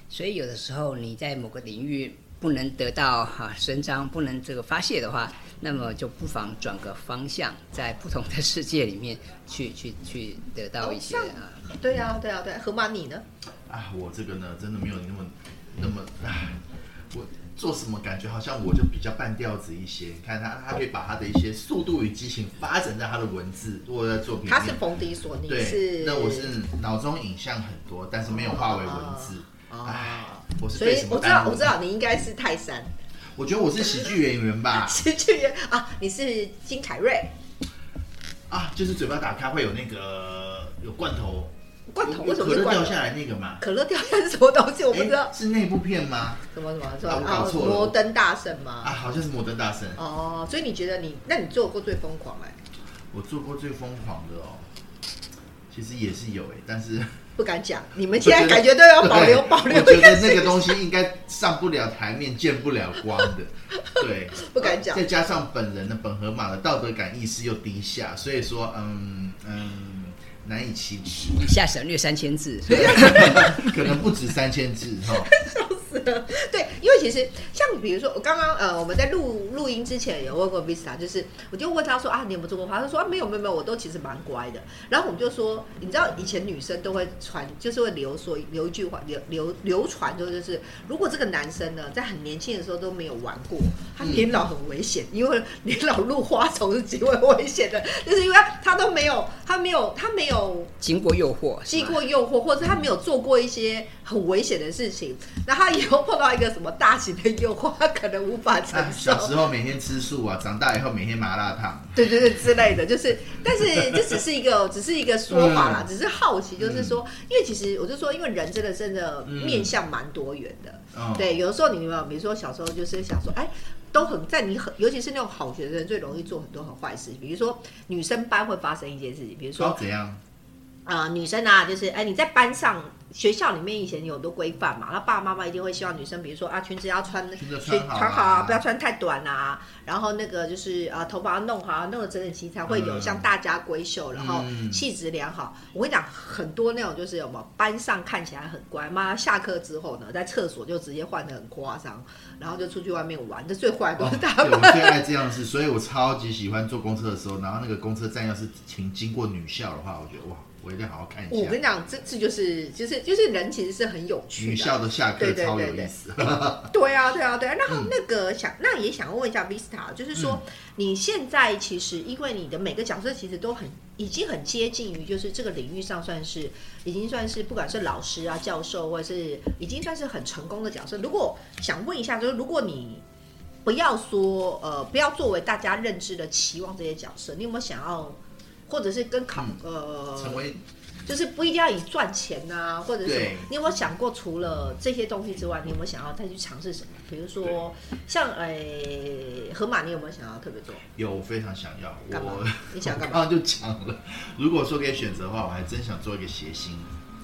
所以有的时候你在某个领域不能得到哈伸张，不能这个发泄的话，那么就不妨转个方向，在不同的世界里面去 去去得到一些啊。对呀，对呀，对。河马你呢？啊，我这个呢，真的没有那么那么啊，我。做什么感觉好像我就比较半吊子一些？你看他，他可以把他的一些速度与激情发展在他的文字或者在作品。他是冯迪索尼，对，那我是脑中影像很多，但是没有化为文字。啊，我是所以我知道，我知道你应该是泰山。我觉得我是喜剧演员吧？喜剧演啊，你是金凯瑞啊，就是嘴巴打开会有那个有罐头。罐头为什么是掉下来那个嘛？可乐掉下来是什么东西？我不知道。是那部片吗？什么什么？是吧？搞错了。摩登大圣吗？啊，好像是摩登大圣。哦，所以你觉得你，那你做过最疯狂哎？我做过最疯狂的哦，其实也是有哎，但是 不敢讲。你们现在感觉都要保留 保留。我觉得那个东西应该上不了台面，见不了光的。对，不敢讲。再加上本人的本河马的道德感意识又低下，所以说，嗯嗯。难以启齿，以下省略三千字，可能不止三千字哈。对，因为其实像比如说，我刚刚呃，我们在录录音之前有问过 Vista，就是我就问他说啊，你有没有做过花？他说、啊、没有没有没有，我都其实蛮乖的。然后我们就说，你知道以前女生都会传，就是会流说留一句话，流流流传说就是，如果这个男生呢在很年轻的时候都没有玩过，他年老很危险，因为 年老入花丛是极为危险的，就是因为他都没有他没有他没有经过诱惑，经过诱惑，或者他没有做过一些很危险的事情，然后他以后碰到一个什么大型的诱惑，他可能无法承啊，受。小时候每天吃素啊，长大以后每天麻辣烫。对对对之类的，就是，但是这只是一个，只是一个说法啦，嗯只是好奇，就是说，因为其实我就说，因为人真的真的面相蛮多元的，嗯对，有的时候你有没有，比如说小时候就是想说，哎。都很在你很，尤其是那种好学生，最容易做很多很坏事。比如说女生班会发生一件事情，比如说说怎样？呃，女生啊，就是哎，你在班上、学校里面以前有很多规范嘛，那爸爸妈妈一定会希望女生，比如说啊，裙子要穿裙子穿好啊穿好啊，不要穿太短啊，然后那个就是啊，头发要弄好啊，弄得整整齐齐才会有嗯像大家闺秀，然后嗯气质良好。我跟你讲，很多那种就是有没有班上看起来很乖，妈下课之后呢，在厕所就直接换的很夸张，然后就出去外面玩，这最坏都哦是他对，们。我最爱这样的事，所以我超级喜欢坐公车的时候，然后那个公车站要是经经过女校的话，我觉得哇，我一定好好看一下我跟。你讲，这次就是就是就是人其实是很有趣的。女校的下课对对超对对有意思。对啊，对啊，对啊。那嗯那个想，那也想问一下 Vista，就是说，你现在其实因为你的每个角色其实都很已经很接近于，就是这个领域上算是已经算是不管是老师啊、教授，或者是已经算是很成功的角色。如果想问一下，就是如果你不要说呃，不要作为大家认知的期望这些角色，你有没有想要，或者是跟考、呃成为就是不一定要以赚钱呐、或者是什么你有没有想过，除了这些东西之外，你有没有想要再去尝试什么？比如说，像诶、河马，你有没有想要特别做？有我非常想要，我 你想干嘛？刚刚就讲了，如果说可以选择的话，我还真想做一个谐星，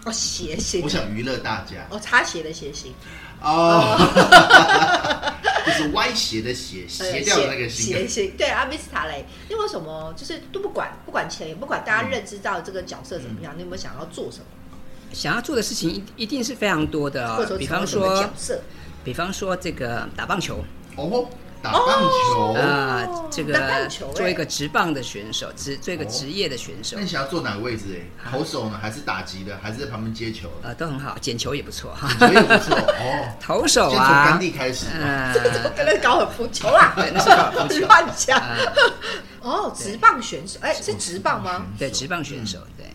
哦，谐星。我，想娱乐大家。哦，擦鞋的谐星，哦，就是歪斜的斜，斜掉的那个呃谐星。星，对阿米斯塔雷，因为什么？就是都不管不管钱，也不管大家认知到这个角色怎么样，你有没有想要做什么？想要做的事情一一定是非常多的比方说角，色？比方说这个打棒球，哦，打棒球。啊、哦这打棒个做一个职棒的选手，职做一个哦职业的选手那，你想要做哪个位置？哎，投手呢？还是打击的？还是在旁边接球？呃，都很好，捡球也不错哈。所以不错哦。投手啊从啊甘，地开始。呃，这个跟那个高尔夫球啦，对那是高尔夫球乱讲。呃哦，职棒选手，哎，是职棒吗？对，职棒选手，对。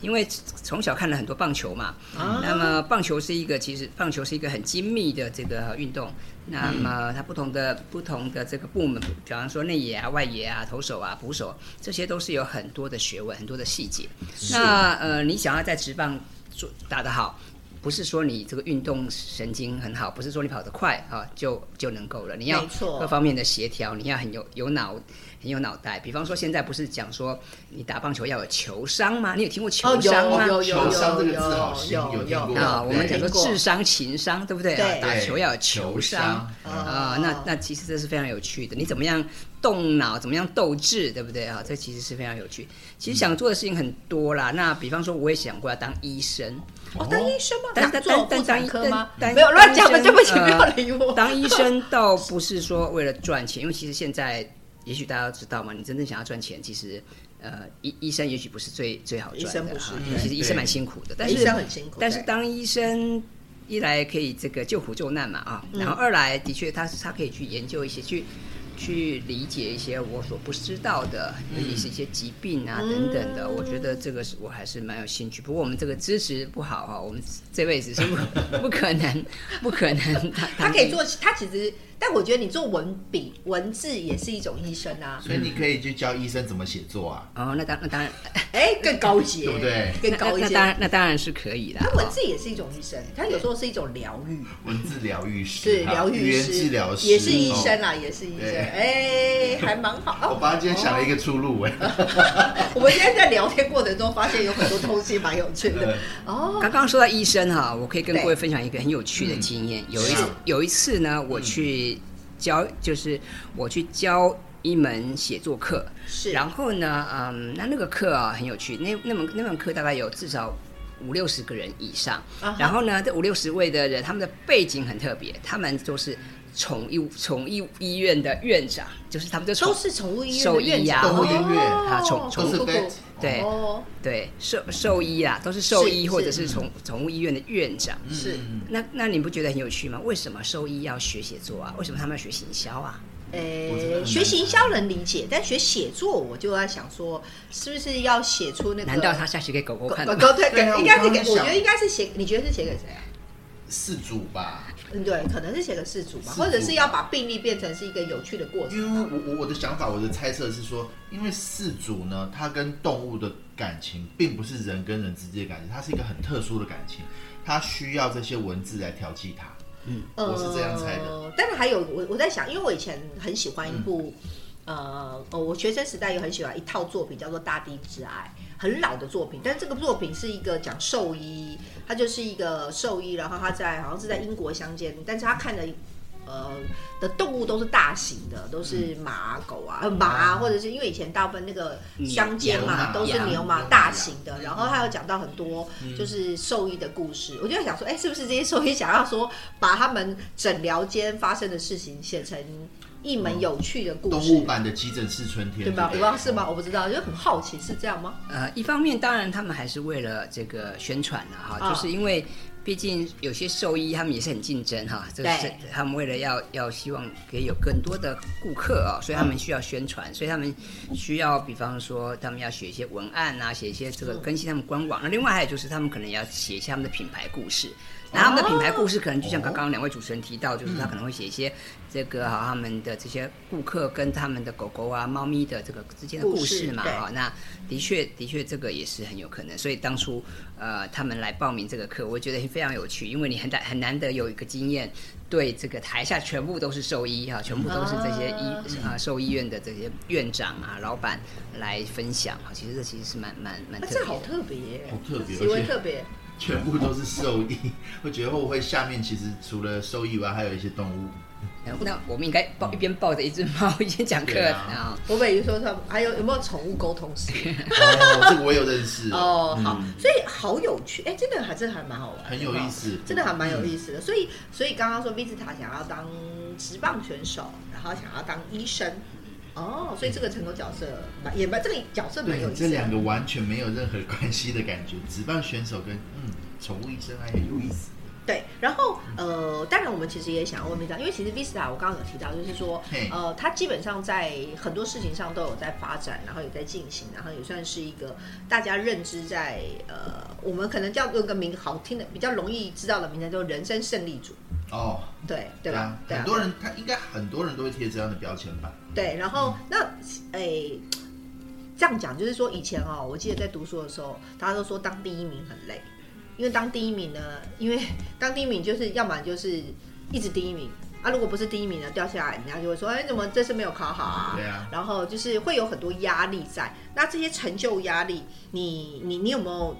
因为从小看了很多棒球嘛，啊。那么棒球是一个其实棒球是一个很精密的这个运动，那么它不同的不同的这个部门，比方说内野啊、外野啊、投手啊、捕手，这些都是有很多的学问、很多的细节。那呃，你想要在职棒做打得好，不是说你这个运动神经很好，不是说你跑得快啊就就能够了，你要各方面的协调，你要很有有脑。很有脑袋，比方说现在不是讲说你打棒球要有球商吗？你有听过球哦，商吗？有有有球商这有个字好新有啊，我们讲说智商、情商，对不对？对啊，打球要有球球商商啊。那那其实这是非常有趣的，你怎么样动脑，怎么样斗志，对不对啊？这其实是非常有趣。其实想做的事情很多啦。那比方说，我也想过要当医生，哦，当医生吗？但哪做妇但产科吗？但没有乱讲的，当医生对不起，呃没有理我。当医生倒不是说为了赚钱，因为其实现在也许大家都知道嘛，你真正想要赚钱，其实呃医医生也许不是最最好赚的哈生不是对其实医生蛮辛苦的，但医是生很辛苦，但是当医生一来可以这个救苦救难嘛啊，然后二来的确他他可以去研究一些去。去理解一些我所不知道的，尤其是一些疾病啊等等的，我觉得这个是我还是蛮有兴趣。不过我们这个知识不好哈，我们这辈子是不 不可能不可能他他可以做，他其实，但我觉得你做文笔文字也是一种医生啊，所以你可以去教医生怎么写作啊，哦，那当那当然，哎，更高级，对不对？更高级。那那当。然那当然是可以的。他文哦字也是一种医生，他有时候是一种疗愈，文字疗愈师，是疗愈语言师，治疗师，也是医生哦。啦，也是医生，对。哎，还蛮好。我今天想了一个出路哎，我们今天在聊天过程中发现有很多东西蛮有趣的。哦。刚刚说到医生哈，我可以跟各位分享一个很有趣的经验。有一次有一次呢，我去教，就是我去教一门写作课，是，然后呢，嗯，那那个课啊很有趣，那那门那门课大概有至少五六十个人以上。然后呢，这五六十位的人，他们的背景很特别，他们都是宠物宠物医院的院长，就是他们就都是宠物医院兽医的院长，呀动物医院啊宠哦都是酷酷 vet 对哦，对兽兽医啦，都是兽医或者是是宠宠物医院的院长。是嗯那那你不觉得很有趣吗？为什么兽医要学写作啊？为什么他们要学行销啊？呃，学行销能理解，但学写作我就在想说，是不是要写出那个？难道他下写给狗狗狗看吗？狗狗对应该是给，我觉得应该是写，你觉得是写给谁啊？四组吧。嗯，对，可能是写个事主吧，主或者是要把病例变成是一个有趣的过程。因为我我我的想法，我的猜测是说，因为事主呢，他跟动物的感情并不是人跟人之间的感情，它是一个很特殊的感情，它需要这些文字来调剂它。嗯我是这样猜的。呃，但是还有我我在想，因为我以前很喜欢一部，嗯呃，呃我学生时代也很喜欢一套作品，叫做《大地之爱》，很老的作品，但是这个作品是一个讲兽医，他就是一个兽医，然后他在好像是在英国乡间，但是他看的。呃的动物都是大型的，都是马、狗啊、呃马啊，或者是因为以前大部分那个乡间嘛都是牛马大型的，然后他有讲到很多就是兽医的故事，我就在想说，哎，是不是这些兽医想要说把他们诊疗间发生的事情写成一门有趣的故事动物，版的急诊室春天，对吧？我不不知道是吗？我不知道，就很好奇是这样吗？呃，一方面当然他们还是为了这个宣传的，哈，哦就是因为毕竟有些兽医他们也是很竞争哈，这是他们为了要要希望可以有更多的顾客啊，所以他们需要宣传，所以他们需要比方说他们要写一些文案啊，写一些这个更新他们官网。那另外还有就是他们可能也要写一下他们的品牌故事。那他们的品牌故事可能就像刚刚两位主持人提到，就是他可能会写一些这个哈他们的这些顾客跟他们的狗狗啊、猫咪的这个之间的故故事嘛哈。那的确的确这个也是很有可能，所以当初呃他们来报名这个课，我觉得非常有趣，因为你很难很难得有一个经验，对这个台下全部都是兽医哈，全部都是这些医啊兽医院的这些院长啊老板来分享哈，其实这其实是蛮蛮蛮啊，特别的。这好特别耶，好特别极为特别。全部都是兽医。我觉得会不会下面其实除了兽医以外，还有一些动物？那 那我们应该抱一边抱着一只猫一边讲课。我本来说他们还有有没有宠物沟通师？哦，这个我有认识哦，好嗯，所以好有趣，哎，真的还真的还蛮好玩，很有意思真的还蛮有意思的。所以，所以刚刚说 Vista 想要当职棒选手，然后想要当医生，哦，所以这个成功角色蛮也蛮这个角色蛮有，意思。这两个完全没有任何关系的感觉。职棒选手跟嗯宠物医生还很有意思。对，然后呃，当然我们其实也想要问 Vista，因为其实 Vista 我刚刚有提到，就是说呃，它基本上在很多事情上都有在发展，然后也在进行，然后也算是一个大家认知在呃，我们可能叫用个名好听的、比较容易知道的名称，就是人生胜利组，哦，对对吧啊？，对啊很多人他应该很多人都会贴这样的标签吧？对，然后那诶。这样讲就是说，以前哦，我记得在读书的时候，大家都说当第一名很累，因为当第一名呢，因为当第一名就是要么就是一直第一名啊，如果不是第一名呢，掉下来，人家就会说，哎，怎么这次没有考好啊？对啊然后就是会有很多压力在。那这些成就压力，你你你有没有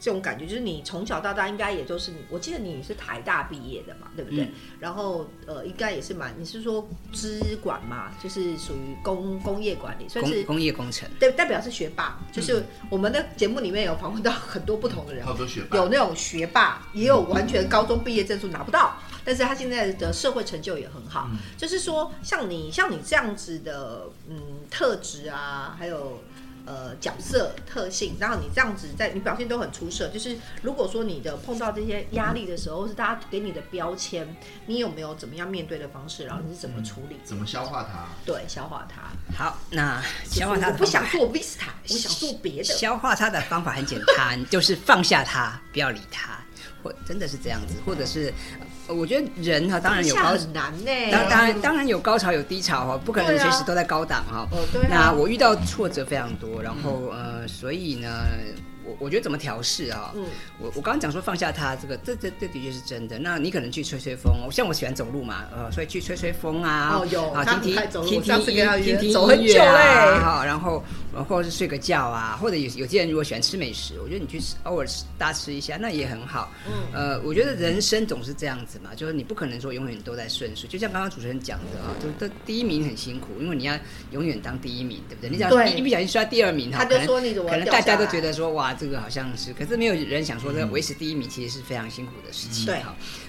这种感觉？就是你从小到大应该也就是你，我记得你是台大毕业的嘛，对不对？嗯然后呃，应该也是蛮，你是说资管嘛，就是属于工工业管理，算是工工业工程，对，代表是学霸。就是我们的节目里面有访问到很多不同的人，好多学霸有那种学霸，也有完全高中毕业证书拿不到，但是他现在的社会成就也很好。就是说，像你像你这样子的嗯特质啊，还有。呃，角色特性，然后你这样子在你表现都很出色。就是如果说你的碰到这些压力的时候，是大家给你的标签，你有没有怎么样面对的方式？然后你是怎么处理？怎么消化它？对，消化它。好，那消化它我的方法不想做 Vista，我想做别的。消化它的方法很简单，就是放下它，不要理它，或真的是这样子，或者是，呃我觉得人哈，当然有高难呢、当当然当然有高潮有低潮哈，不可能随时都在高档哈。哦对啊。那我遇到挫折非常多，然后呃，所以呢，我我觉得怎么调试啊？嗯我我刚刚讲说放下它，这个这这这的确是真的。那你可能去吹吹风，像我喜欢走路嘛，呃，所以去吹吹风啊，哦有啊，他听听很爱走路听我上次跟他听听听走很久嘞啊，好，然后或者是睡个觉啊，或者有有些人如果喜欢吃美食，我觉得你去吃偶尔吃大吃一下，那也很好。嗯，呃，我觉得人生总是这样子嘛，就是你不可能说永远都在顺遂。就像刚刚主持人讲的啊，就这第一名很辛苦，因为你要永远当第一名，对不对？你想一不小心摔第二名，他就说你怎么可能大家都觉得说哇，这个好像是，可是没有人想说这维持第一名其实是非常辛苦的事情。对，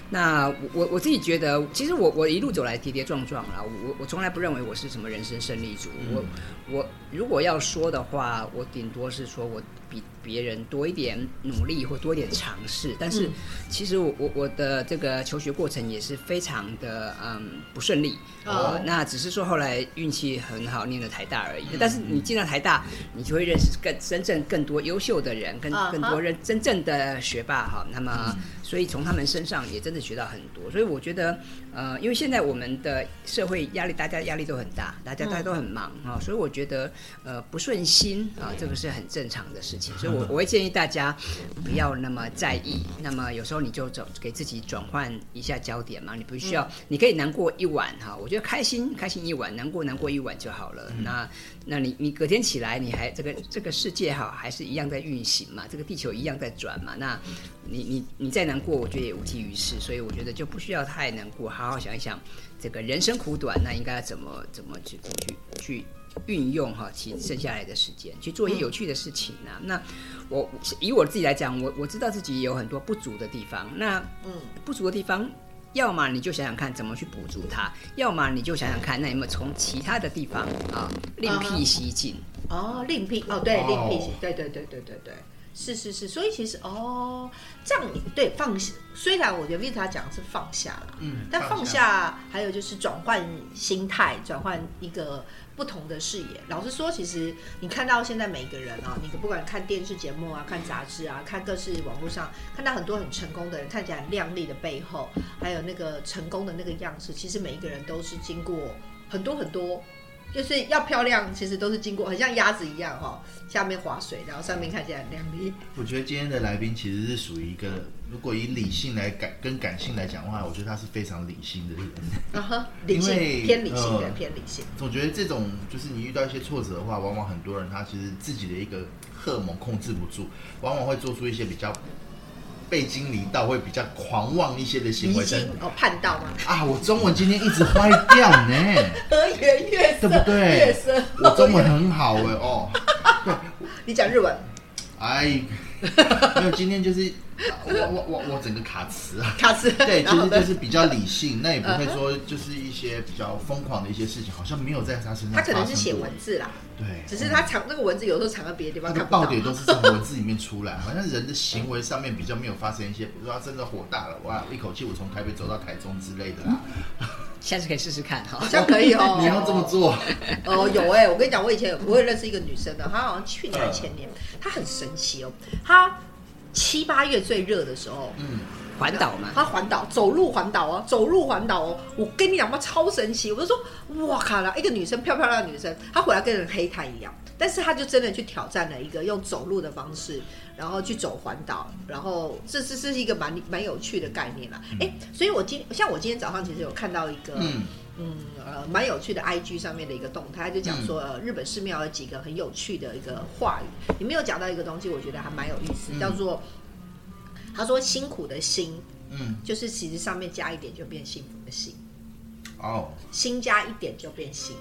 那我我自己觉得，其实我我一路走来跌跌撞撞啦，我我从来不认为我是什么人生胜利组。我我如果要说的话，我顶多是说我比别人多一点努力或多一点尝试。但是其实我我我的这个求学过程也是非常的嗯不顺利。哦，那只是说后来运气很好，念了台大而已。但是你进了台大，你就会认识更真正更多优秀的人，更更多人真正的学霸哈。那么。所以从他们身上也真的学到很多，所以我觉得，呃，因为现在我们的社会压力，大家压力都很大，大家大家都很忙啊，所以我觉得，呃，不顺心啊，这个是很正常的事情。所以，我我会建议大家不要那么在意。那么有时候你就走给自己转换一下焦点嘛，你不需要，你可以难过一晚哈，我觉得开心开心一晚，难过难过一晚就好了。那那你你隔天起来，你还这个这个世界哈，还是一样在运行嘛，这个地球一样在转嘛，那你你你再难。过我觉得也无济于事，所以我觉得就不需要太难过，好好想一想，这个人生苦短，那应该怎么怎么去去去运用哈，其剩下来的时间去做一些有趣的事情呢？那我以我自己来讲，我我知道自己有很多不足的地方，那嗯不足的地方，要么你就想想看怎么去补足它，要么你就想想看那有没有从其他的地方啊另辟蹊径哦，另辟哦对另辟蹊对对对对对对。是是是，所以其实哦，这样对放下。虽然我觉得 Vita 讲的是放下了，嗯，但放下还有就是转换心态，转换一个不同的视野。老实说，其实你看到现在每一个人啊，你不管看电视节目啊、看杂志啊、看各式网络上，看到很多很成功的人，看起来很靓丽的背后，还有那个成功的那个样式，其实每一个人都是经过很多很多。就是要漂亮，其实都是经过，很像鸭子一样哈，下面划水，然后上面看起来很亮丽。我觉得今天的来宾其实是属于一个，如果以理性来感跟感性来讲的话，我觉得他是非常理性的人。啊哈，理性偏理性的偏理性。总觉得这种就是你遇到一些挫折的话，往往很多人他其实自己的一个荷尔蒙控制不住，往往会做出一些比较。背经离道会比较狂妄一些的行为，哦，叛道吗？啊，我中文今天一直坏掉呢。和颜悦色，对不对？我中文很好哎哦。你讲日文？哎，没有，今天就是我我我我整个卡词啊，卡词。对，其实就是比较理性，那也不会说就是一些比较疯狂的一些事情，好像没有在他身上。他可能是写文字啦，对，只是他藏那个文字有时候藏在别的地方，他的爆点都是从文字里面出来，好像人的行为上面比较没有发生一些，比如说他真的火大了，哇，一口气我从台北走到台中之类的啦。下次可以试试看哈，好像可以哦。你要这么做？哦，有哎，我跟你讲，我以前我也认识一个女生的，她好像去年还前年，她很神奇哦。她七八月最热的时候，嗯，环岛嘛，她环岛，走路环岛哦，走路环岛哦。我跟你讲，妈，超神奇！我就说，哇靠啦，一个女生，漂漂亮的女生，她回来跟人黑炭一样，但是她就真的去挑战了一个用走路的方式。然后去走环岛，然后这这是一个蛮蛮有趣的概念啦。哎，所以我今像我今天早上其实有看到一个嗯。呃蛮有趣的 IG 上面的一个动态，就讲说日本寺庙有几个很有趣的一个话语，里面有讲到一个东西，我觉得还蛮有意思，叫做他说辛苦的辛，嗯，就是其实上面加一点就变幸福的幸，哦，心加一点就变幸。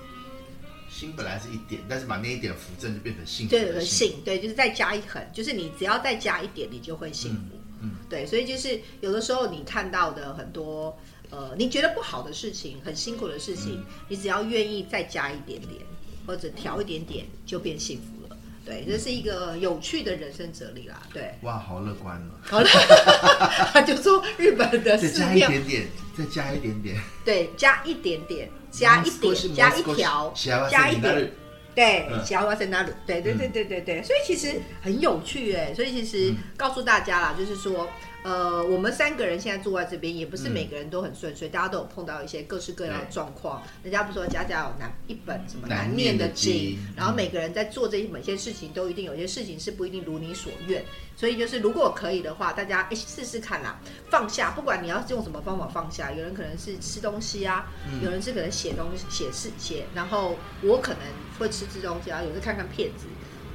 心本来是一点，但是把那一点扶正就变成幸。对对，幸对，就是再加一横，就是你只要再加一点，你就会幸福。嗯，对，所以就是有的时候你看到的很多呃，你觉得不好的事情，很辛苦的事情，你只要愿意再加一点点，或者调一点点，就变幸福了。对，这是一个有趣的人生哲理啦。对，哇，好乐观哦。好了，他就说日本的再加一点点，再加一点点，对，加一点点。加一点，加一条，加一点，对，加瓦在那对对对对对对，所以其实很有趣哎，所以其实告诉大家啦，就是说，呃，我们三个人现在坐在这边，也不是每个人都很顺遂，大家都有碰到一些各式各样的状况。人家不说家家有难一本什么难念的经，然后每个人在做这些某些事情，都一定有些事情是不一定如你所愿。所以就是如果可以的话，大家哎试试看啦，放下，不管你要用什么方法放下。有人可能是吃东西啊，有人是可能写东西、写事写，然后我可能会吃吃东西啊，有时看看片子。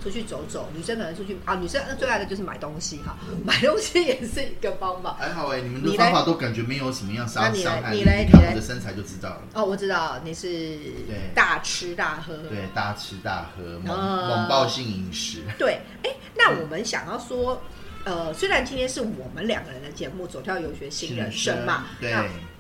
出去走走，女生可能出去啊，女生最爱的就是买东西哈，买东西也是一个方法。还好哎，你们的方法都感觉没有什么样伤伤害。你来，你看我的身材就知道了。哦，我知道你是大吃大喝，对，大吃大喝，猛猛暴性饮食。对，哎，那我们想要说，呃，虽然今天是我们两个人的节目《走跳游学新人生》嘛，对。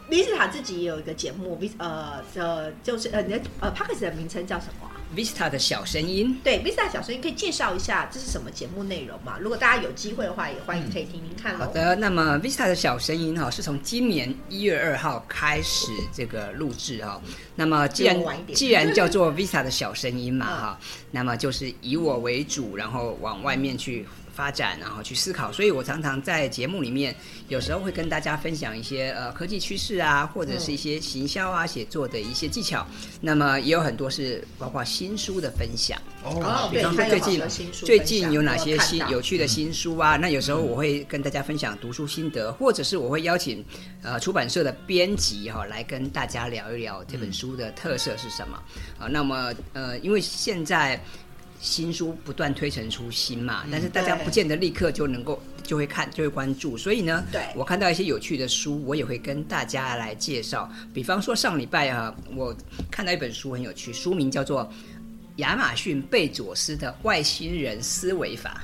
维斯塔自己也有一个节目，V 呃呃，就是呃你的呃 p a c k e s 的名称叫什么？Vista 的小声音。对，Vista 小声音可以介绍一下这是什么节目内容嘛？如果大家有机会的话，也欢迎可以听听看。好的，那么 Vista 的小声音哈，是从今年一月二号开始这个录制哈。那么既然既然叫做 Vista 的小声音嘛哈，那么就是以我为主，然后往外面去。发展，然后去思考，所以我常常在节目里面，有时候会跟大家分享一些呃科技趋势啊，或者是一些行销啊、写作的一些技巧。那么也有很多是包括新书的分享哦，比方说最近最近有哪些新有趣的新书啊？那有时候我会跟大家分享读书心得，或者是我会邀请呃出版社的编辑哈来跟大家聊一聊这本书的特色是什么啊？那么呃，因为现在。新书不断推陈出新嘛，但是大家不见得立刻就能够就会看就会关注，所以呢，对我看到一些有趣的书，我也会跟大家来介绍。比方说上礼拜啊，我看到一本书很有趣，书名叫做《亚马逊贝佐斯的外星人思维法》。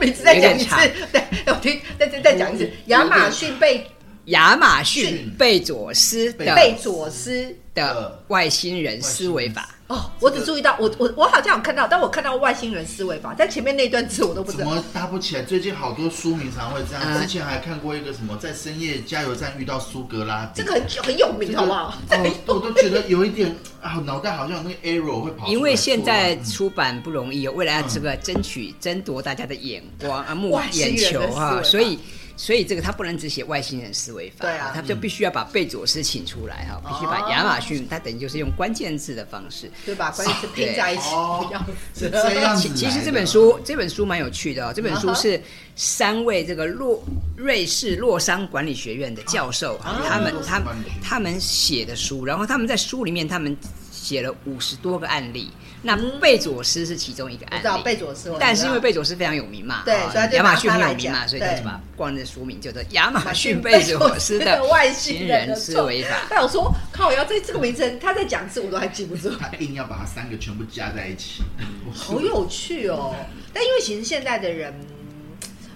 每次再讲一次，对，我听再再再讲一次，亚马逊贝亚马逊贝佐斯的贝佐斯的外星人思维法。哦，我只注意到我我我好像有看到，但我看到外星人思维法，但前面那段字我都不知道。怎么搭不起来？最近好多书名常会这样。之前还看过一个什么，在深夜加油站遇到苏格拉底，这个很很有名，好不好？哦，我都觉得有一点啊，脑袋好像有那个 error 会跑。因为现在出版不容易，为了要这个争取争夺大家的眼光啊，目眼球哈，所以。所以这个他不能只写外星人思维法，对啊，他就必须要把贝佐斯请出来哈，必须把亚马逊，他等于就是用关键字的方式，对把关键字拼在一起，是这样子。其实这本书这本书蛮有趣的哦，这本书是三位这个洛瑞士洛桑管理学院的教授，他们他他们写的书，然后他们在书里面他们写了五十多个案例。那贝佐斯是其中一个案例，贝佐斯，但是因为贝佐斯非常有名嘛，对，亚马逊很有名嘛，所以他就把光的书名叫做《亚马逊贝佐斯的外星人思维法》。但我说，靠，我要这这个名称，他在讲次我都还记不住，他硬要把它三个全部加在一起，好有趣哦。但因为其实现在的人。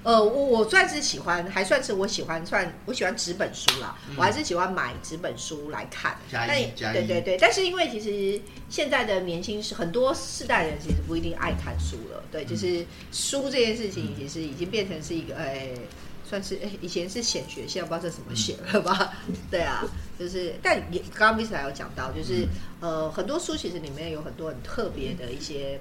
呃，我我算是喜欢，还算是我喜欢，算我喜欢纸本书啦。我还是喜欢买纸本书来看。但对对对，但是因为其实现在的年轻是很多世代人其实不一定爱看书了。对，就是书这件事情其实已经变成是一个，哎，算是哎，以前是显学，现在不知道这怎么写了吧？对啊，就是但也刚刚 Miss 有讲到，就是呃，很多书其实里面有很多很特别的一些。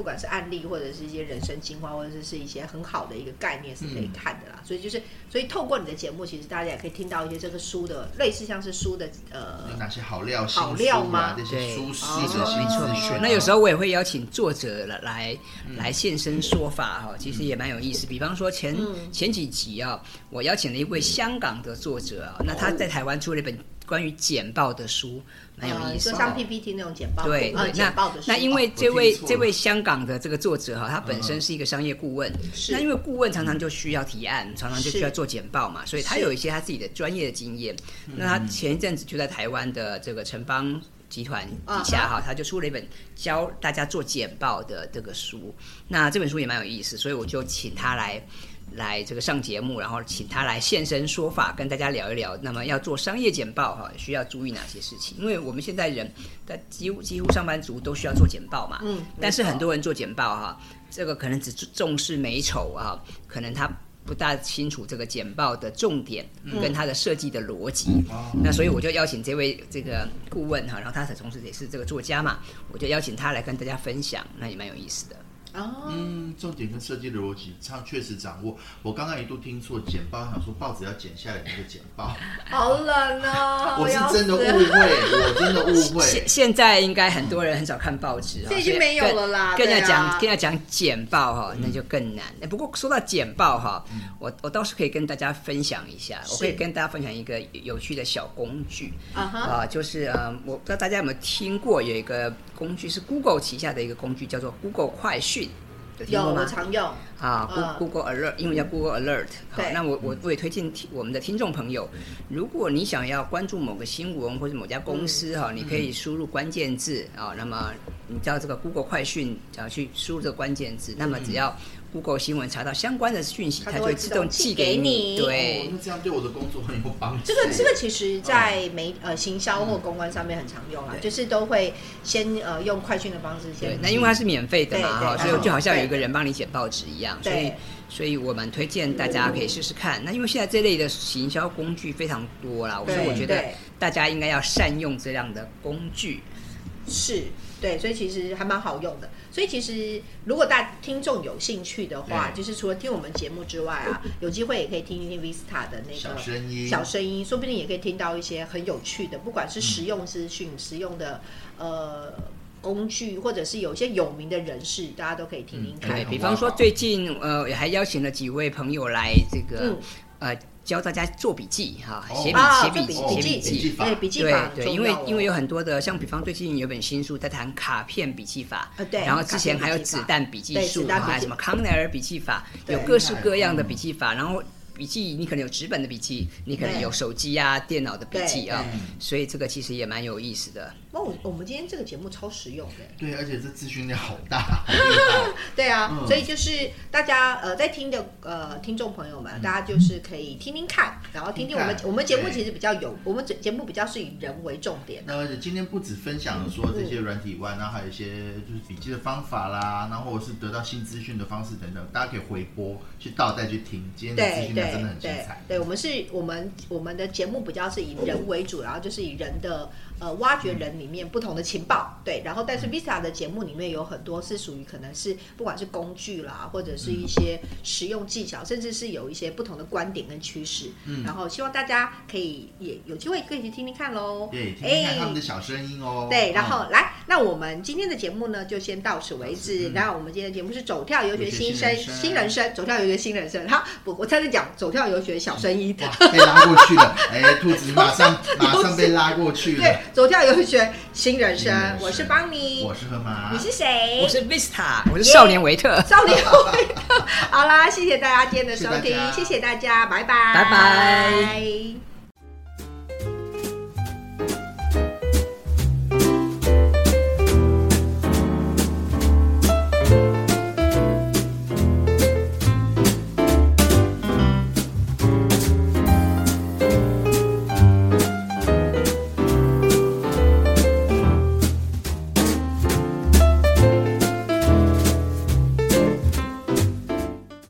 不管是案例或者是一些人生精华，或者是是一些很好的一个概念是可以看的啦。所以就是，所以透过你的节目，其实大家也可以听到一些这个书的类似像是书的呃，有哪些好料、好料吗？这些书系的没错没错。那有时候我也会邀请作者来来现身说法哈，其实也蛮有意思。比方说前前几集啊，我邀请了一位香港的作者啊，那他在台湾出了一本。关于简报的书蛮有意思，就像 PPT 那种简报。对，那那因为这位这位香港的这个作者哈，他本身是一个商业顾问，那因为顾问常常就需要提案，常常就需要做简报嘛，所以他有一些他自己的专业的经验。那他前一阵子就在台湾的这个城邦集团底下哈，他就出了一本教大家做简报的这个书。那这本书也蛮有意思，所以我就请他来。来这个上节目，然后请他来现身说法，跟大家聊一聊。那么要做商业简报哈，需要注意哪些事情？因为我们现在人的几乎几乎上班族都需要做简报嘛。嗯。但是很多人做简报哈，这个可能只重视美丑啊，可能他不大清楚这个简报的重点跟他的设计的逻辑。那所以我就邀请这位这个顾问哈，然后他同时也是这个作家嘛，我就邀请他来跟大家分享，那也蛮有意思的。哦，嗯，重点跟设计的逻辑，上确实掌握。我刚刚一度听错剪报，想说报纸要剪下来那个剪报，好冷哦，我是真的误会，我真的误会。现。现在应该很多人很少看报纸，这已经没有了啦更要对啊。讲更要讲简报哈，那就更难。哎不过说到简报哈，我我倒是可以跟大家分享一下，我可以跟大家分享一个有趣的小工具啊哈，啊，就是呃，我不知道大家有没有听过有一个工具是 Google 旗下的一个工具，叫做 Google 快讯，有有我过吗？常用，啊嗯，Goo-，Google Alert，英文叫 Google Alert。好对，那我我我也推荐听我们的听众朋友，如果你想要关注某个新闻或者某家公司嗯。哈，你可以输入关键字啊，那么你知道这个 Google 快讯，只要去输入这个关键字，那么只要 Google 新闻查到相关的讯息，它就会自动寄给你。对，那这样对我的工作很有帮助。这个这个其实，在媒呃行销或公关上面很常用啦，对就是都会先呃用快讯的方式先对，那因为它是免费的嘛哈，所以就好像有一个人帮你剪报纸一样，所以对所以我们推荐大家可以试试看。那因为现在这类的行销工具非常多啦，所以我觉得大家应该要善用这样的工具。是对，所以其实还蛮好用的。所以其实如果大听众有兴趣的话，对就是除了听我们节目之外啊，有机会也可以听一听 Vista 的那小个声音，小声音，说不定也可以听到一些很有趣的，不管是实用资讯、实用的呃工具，或者是有一些有名的人士，大家都可以听听看。对比方说，最近呃，也还邀请了几位朋友来这个、嗯呃教大家做笔记哈，哦。写笔啊，写笔写笔记。对笔记对法很对，因为因为有很多的，像比方最近有本新书在谈卡片笔记法，呃对然后之前还有子弹笔记对术，什么康奈尔笔记法，有各式各样的笔记法，然后。笔记你可能有纸本的笔记，你可能有手机啊、电脑的笔记啊，所以这个其实也蛮有意思的。那我我们今天这个节目超实用的。对，而且这资讯量好大。对啊，嗯所以就是大家呃在听的呃听众朋友们，大家就是可以听听看，然后听听我们听我们节目其实比较有，我们节节目比较是以人为重点。那而且今天不止分享了说这些软体以外，然后还有一些就是笔记的方法啦，然后或者是得到新资讯的方式等等，大家可以回播去倒带去听。今天的资讯量真的很精对彩。对，我们是我们我们的节目比较是以人为主，然后就是以人的呃挖掘人里面不同的情报，对，然后但是 Vista 的节目里面有很多是属于可能是不管是工具啦，或者是一些实用技巧，甚至是有一些不同的观点跟趋势，嗯然后希望大家可以也有机会可以去听听看喽，对，听听看他们的哎。小声音哦。对，然后嗯来，那我们今天的节目呢，就先到此为止。嗯那我们今天的节目是走跳游学新生新人生走跳游学新人生。好，我我再次讲走跳游学小声音。哇，被拉过去了，哎，兔子马上 马上被拉过去对了。，走跳游学新人生我是邦尼，我是河马，你是谁？我是 Vista，我是少年维特。少年维特。好啦，谢谢大家今天的收听谢谢大，家谢谢大家，拜拜，拜拜。